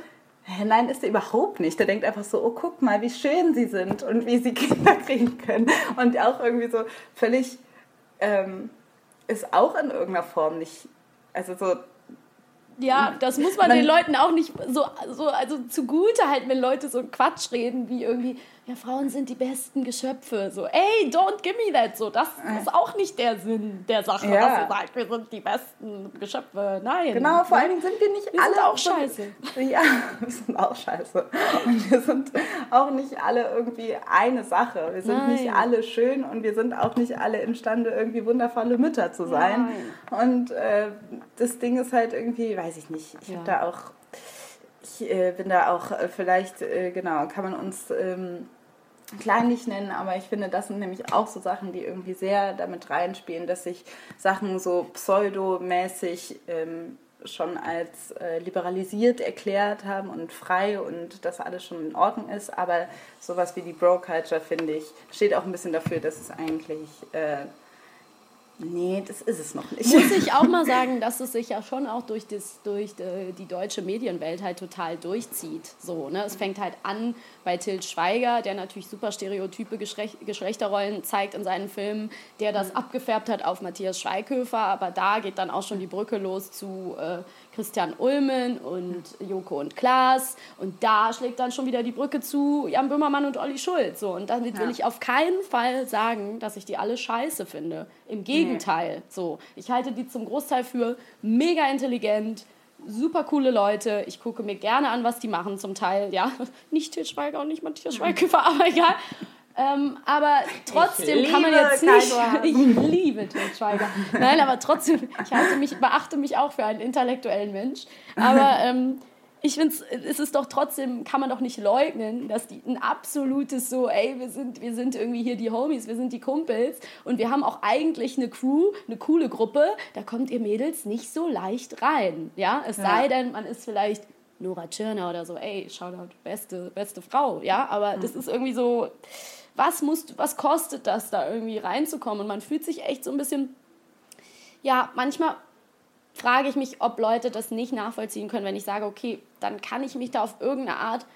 Nein, ist er überhaupt nicht. Der denkt einfach so, oh, guck mal, wie schön sie sind und wie sie Kinder kriegen können. Und auch irgendwie so völlig, ähm, ist auch in irgendeiner Form nicht, also so, Ja, das muss man, Man- den Leuten auch nicht so, so also zugute halten, wenn Leute so Quatsch reden, wie irgendwie, ja, Frauen sind die besten Geschöpfe. So, ey, don't give me that. So, das ist auch nicht der Sinn der Sache, Ja. dass ihr sagt, wir sind die besten Geschöpfe. Nein. genau, vor allen Dingen sind wir nicht Wir alle sind auch so- scheiße. Ja, wir sind auch scheiße. Und wir sind auch nicht alle irgendwie eine Sache. Wir sind nicht Nein. alle schön und wir sind auch nicht alle imstande, irgendwie wundervolle Mütter zu sein. Und äh, das Ding ist halt irgendwie, weiß ich nicht, ich Ja. habe da auch, ich äh, bin da auch äh, vielleicht, äh, genau, kann man uns ähm, kleinlich nennen, aber ich finde, das sind nämlich auch so Sachen, die irgendwie sehr damit reinspielen, dass sich Sachen so pseudomäßig ähm, schon als äh, liberalisiert erklärt haben und frei und dass alles schon in Ordnung ist. Aber sowas wie die Bro-Culture, finde ich, steht auch ein bisschen dafür, dass es eigentlich. Äh, nee, das ist es noch nicht. Muss ich auch mal sagen, dass es sich ja schon auch durch, das, durch die, die deutsche Medienwelt halt total durchzieht. So, ne? Es fängt halt an bei Til Schweiger, der natürlich super stereotype Geschlecht, Geschlechterrollen zeigt in seinen Filmen, der das abgefärbt hat auf Matthias Schweighöfer, aber da geht dann auch schon die Brücke los zu äh, Christian Ulmen und Joko und Klaas und da schlägt dann schon wieder die Brücke zu Jan Böhmermann und Olli Schulz. So. Und damit will ich auf keinen Fall sagen, dass ich die alle scheiße finde. Im Gegenteil. So. Ich halte die zum Großteil für mega intelligent, super coole Leute. Ich gucke mir gerne an, was die machen zum Teil. Ja, nicht Til Schweiger und nicht Matthias Schweighöfer, aber egal. Ähm, aber trotzdem kann man jetzt nicht. Ich liebe Til Schweiger. Nein, aber trotzdem, ich halte mich, beachte mich auch für einen intellektuellen Mensch. Aber ähm, ich finde, es ist doch trotzdem, kann man doch nicht leugnen, dass die ein absolutes so, ey, wir sind, wir sind irgendwie hier die Homies, wir sind die Kumpels und wir haben auch eigentlich eine Crew, eine coole Gruppe, da kommt ihr Mädels nicht so leicht rein, ja, es Ja. sei denn, man ist vielleicht Nora Tschirner oder so, ey, Shoutout, beste, beste Frau, ja, aber das ist irgendwie so, was muss, was kostet das, da irgendwie reinzukommen und man fühlt sich echt so ein bisschen, ja, manchmal frage ich mich, ob Leute das nicht nachvollziehen können, wenn ich sage, okay, dann kann ich mich da auf irgendeine Art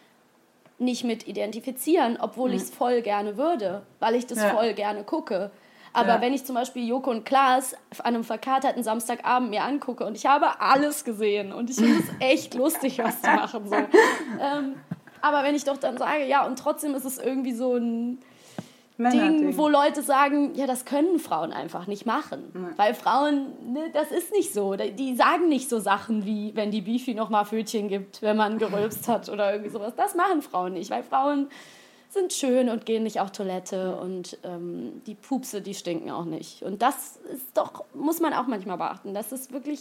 nicht mit identifizieren, obwohl ich es voll gerne würde, weil ich das Mhm. Ja. voll gerne gucke. Aber Ja. wenn ich zum Beispiel Joko und Klaas an einem verkaterten Samstagabend mir angucke und ich habe alles gesehen und ich finde es echt lustig, was die machen. So. Ähm, aber wenn ich doch dann sage, ja, und trotzdem ist es irgendwie so ein. Ding, wo Leute sagen, ja, das können Frauen einfach nicht machen. Weil Frauen, ne, das ist nicht so. Die sagen nicht so Sachen wie, wenn die Bifi nochmal Fötchen gibt, wenn man gerülpst hat oder irgendwie sowas. Das machen Frauen nicht, weil Frauen sind schön und gehen nicht auf Toilette und ähm, die Pupse, die stinken auch nicht. Und das ist doch, muss man auch manchmal beachten, dass es wirklich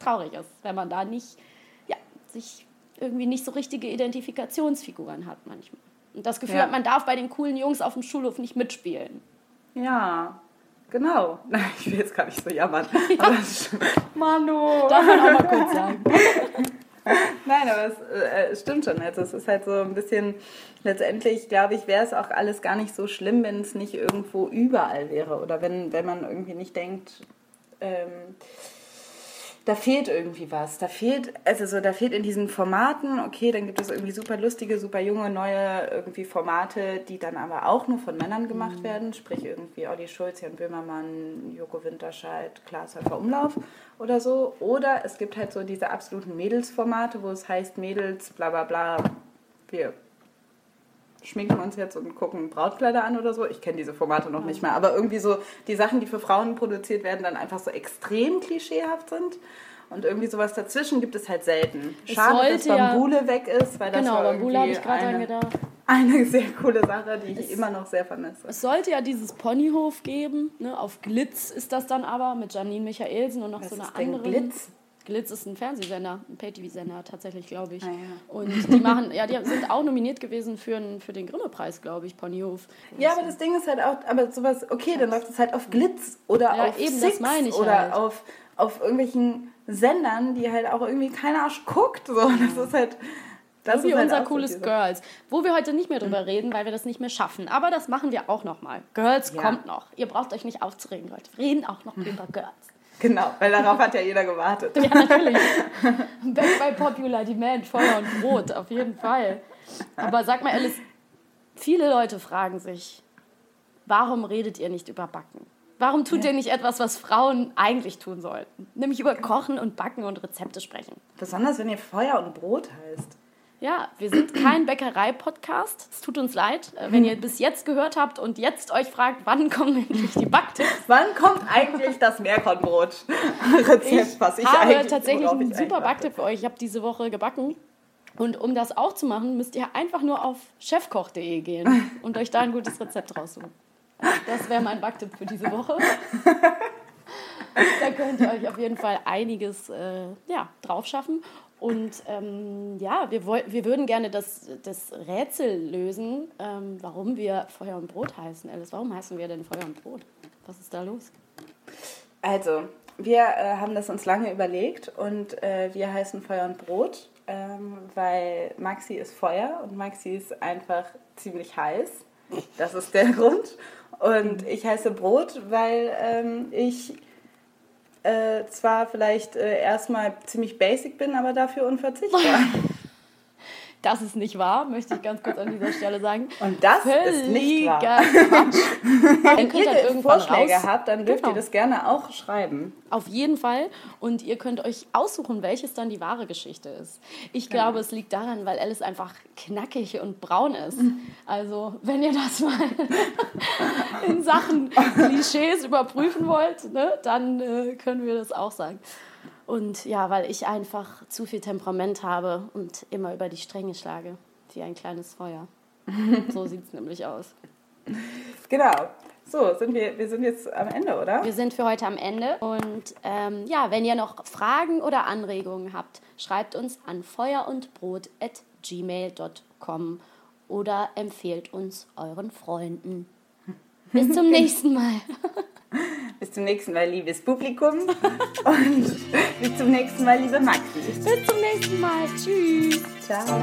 traurig ist, wenn man da nicht, ja, sich irgendwie nicht so richtige Identifikationsfiguren hat manchmal. Und das Gefühl Ja. hat, man darf bei den coolen Jungs auf dem Schulhof nicht mitspielen. Ja, genau. Ich will jetzt gar nicht so jammern. Es, Manu. Darf man auch mal kurz sagen. Nein, aber es, äh, stimmt schon. Also es ist halt so ein bisschen, letztendlich glaube ich, wäre es auch alles gar nicht so schlimm, wenn es nicht irgendwo überall wäre. Oder wenn, wenn man irgendwie nicht denkt, ähm, da fehlt irgendwie was. Da fehlt, also so, da fehlt in diesen Formaten, okay, dann gibt es irgendwie super lustige, super junge, neue irgendwie Formate, die dann aber auch nur von Männern gemacht werden. Sprich irgendwie Olli Schulz, Jan Böhmermann, Joko Winterscheid, Klaas Häufer Umlauf oder so. Oder es gibt halt so diese absoluten Mädelsformate, wo es heißt Mädels, bla bla bla, wir schminken uns jetzt und gucken Brautkleider an oder so. Ich kenne diese Formate noch nicht mehr. Aber irgendwie so die Sachen, die für Frauen produziert werden, dann einfach so extrem klischeehaft sind. Und irgendwie sowas dazwischen gibt es halt selten. Es Schade, dass sollte ja- Bambule weg ist, weil das Genau, war Bambule habe ich gerade dran eine, gedacht. eine sehr coole Sache, die ich immer noch sehr vermisse. Es sollte ja dieses Ponyhof geben. Ne? Auf Glitz ist das dann aber mit Janine Michaelsen und noch Was so einer ist anderen. Glitz? Glitz ist ein Fernsehsender, ein Pay-TV-Sender tatsächlich, glaube ich. Ah, ja. Und die machen, ja, die sind auch nominiert gewesen für, einen- für den Grimme-Preis, glaube ich, Ponyhof. Ja, aber das Ding ist halt auch, aber sowas, okay, dann läuft es halt auf Glitz oder Ja, auf eben, Six oder halt. auf, auf irgendwelchen Sendern, die halt auch irgendwie keiner Arsch guckt. So. Das ist halt. Das so wie ist halt unser so cooles diese- Girls, wo wir heute nicht mehr drüber reden, weil wir das nicht mehr schaffen. Aber das machen wir auch noch mal. Girls Ja. kommt noch. Ihr braucht euch nicht aufzuregen, Leute. Wir reden auch noch über Girls. Genau, weil darauf hat ja jeder gewartet. Ja, natürlich. Back by Popular Demand, Feuer und Brot, auf jeden Fall. Aber sag mal, Alice, viele Leute fragen sich, warum redet ihr nicht über Backen? Warum tut ihr nicht etwas, was Frauen eigentlich tun sollten? Nämlich über Kochen und Backen und Rezepte sprechen. Besonders wenn ihr Feuer und Brot heißt. Ja, wir sind kein Bäckerei-Podcast. Es tut uns leid, äh, wenn ihr bis jetzt gehört habt und jetzt euch fragt, wann kommen endlich die Backtipps. Wann kommt eigentlich das Meerkornbrot-Rezept, was ich habe tatsächlich einen super Backtipp für euch. Ich habe diese Woche gebacken. Und um das auch zu machen, müsst ihr einfach nur auf chefkoch.de gehen und euch da ein gutes Rezept raussuchen. Das wäre mein Backtipp für diese Woche. da könnt ihr euch auf jeden Fall einiges äh, ja, drauf schaffen. Und ähm, ja, wir, woll- wir würden gerne das, das Rätsel lösen, ähm, warum wir Feuer und Brot heißen. Alice, warum heißen wir denn Feuer und Brot? Was ist da los? Also, wir äh, haben das uns lange überlegt und äh, wir heißen Feuer und Brot, ähm, weil Maxi ist Feuer und Maxi ist einfach ziemlich heiß. Das ist der Grund. Und ich heiße Brot, weil ähm, ich äh, zwar vielleicht äh, erstmal ziemlich basic bin, aber dafür unverzichtbar. Das ist nicht wahr, möchte ich ganz kurz an dieser Stelle sagen. Und das ist nicht wahr. Völliger Quatsch. Wenn ihr irgendwann Vorschläge raus. habt, dann dürft Genau. ihr das gerne auch schreiben. Auf jeden Fall. Und ihr könnt euch aussuchen, welches dann die wahre Geschichte ist. Ich glaube, es liegt daran, weil Alice einfach knackig und braun ist. Also, wenn ihr das mal in Sachen Klischees überprüfen wollt, ne, dann äh, können wir das auch sagen. Und ja, weil ich einfach zu viel Temperament habe und immer über die Stränge schlage, wie ein kleines Feuer. So sieht es nämlich aus. Genau. So, sind wir, wir sind jetzt am Ende, oder? Wir sind für heute am Ende. Und ähm, ja, wenn ihr noch Fragen oder Anregungen habt, schreibt uns an feuerundbrot.gmail.com oder empfehlt uns euren Freunden. Bis zum nächsten Mal. Bis zum nächsten Mal, liebes Publikum. Und bis zum nächsten Mal, liebe Maxi. Bis zum nächsten Mal. Tschüss. Ciao.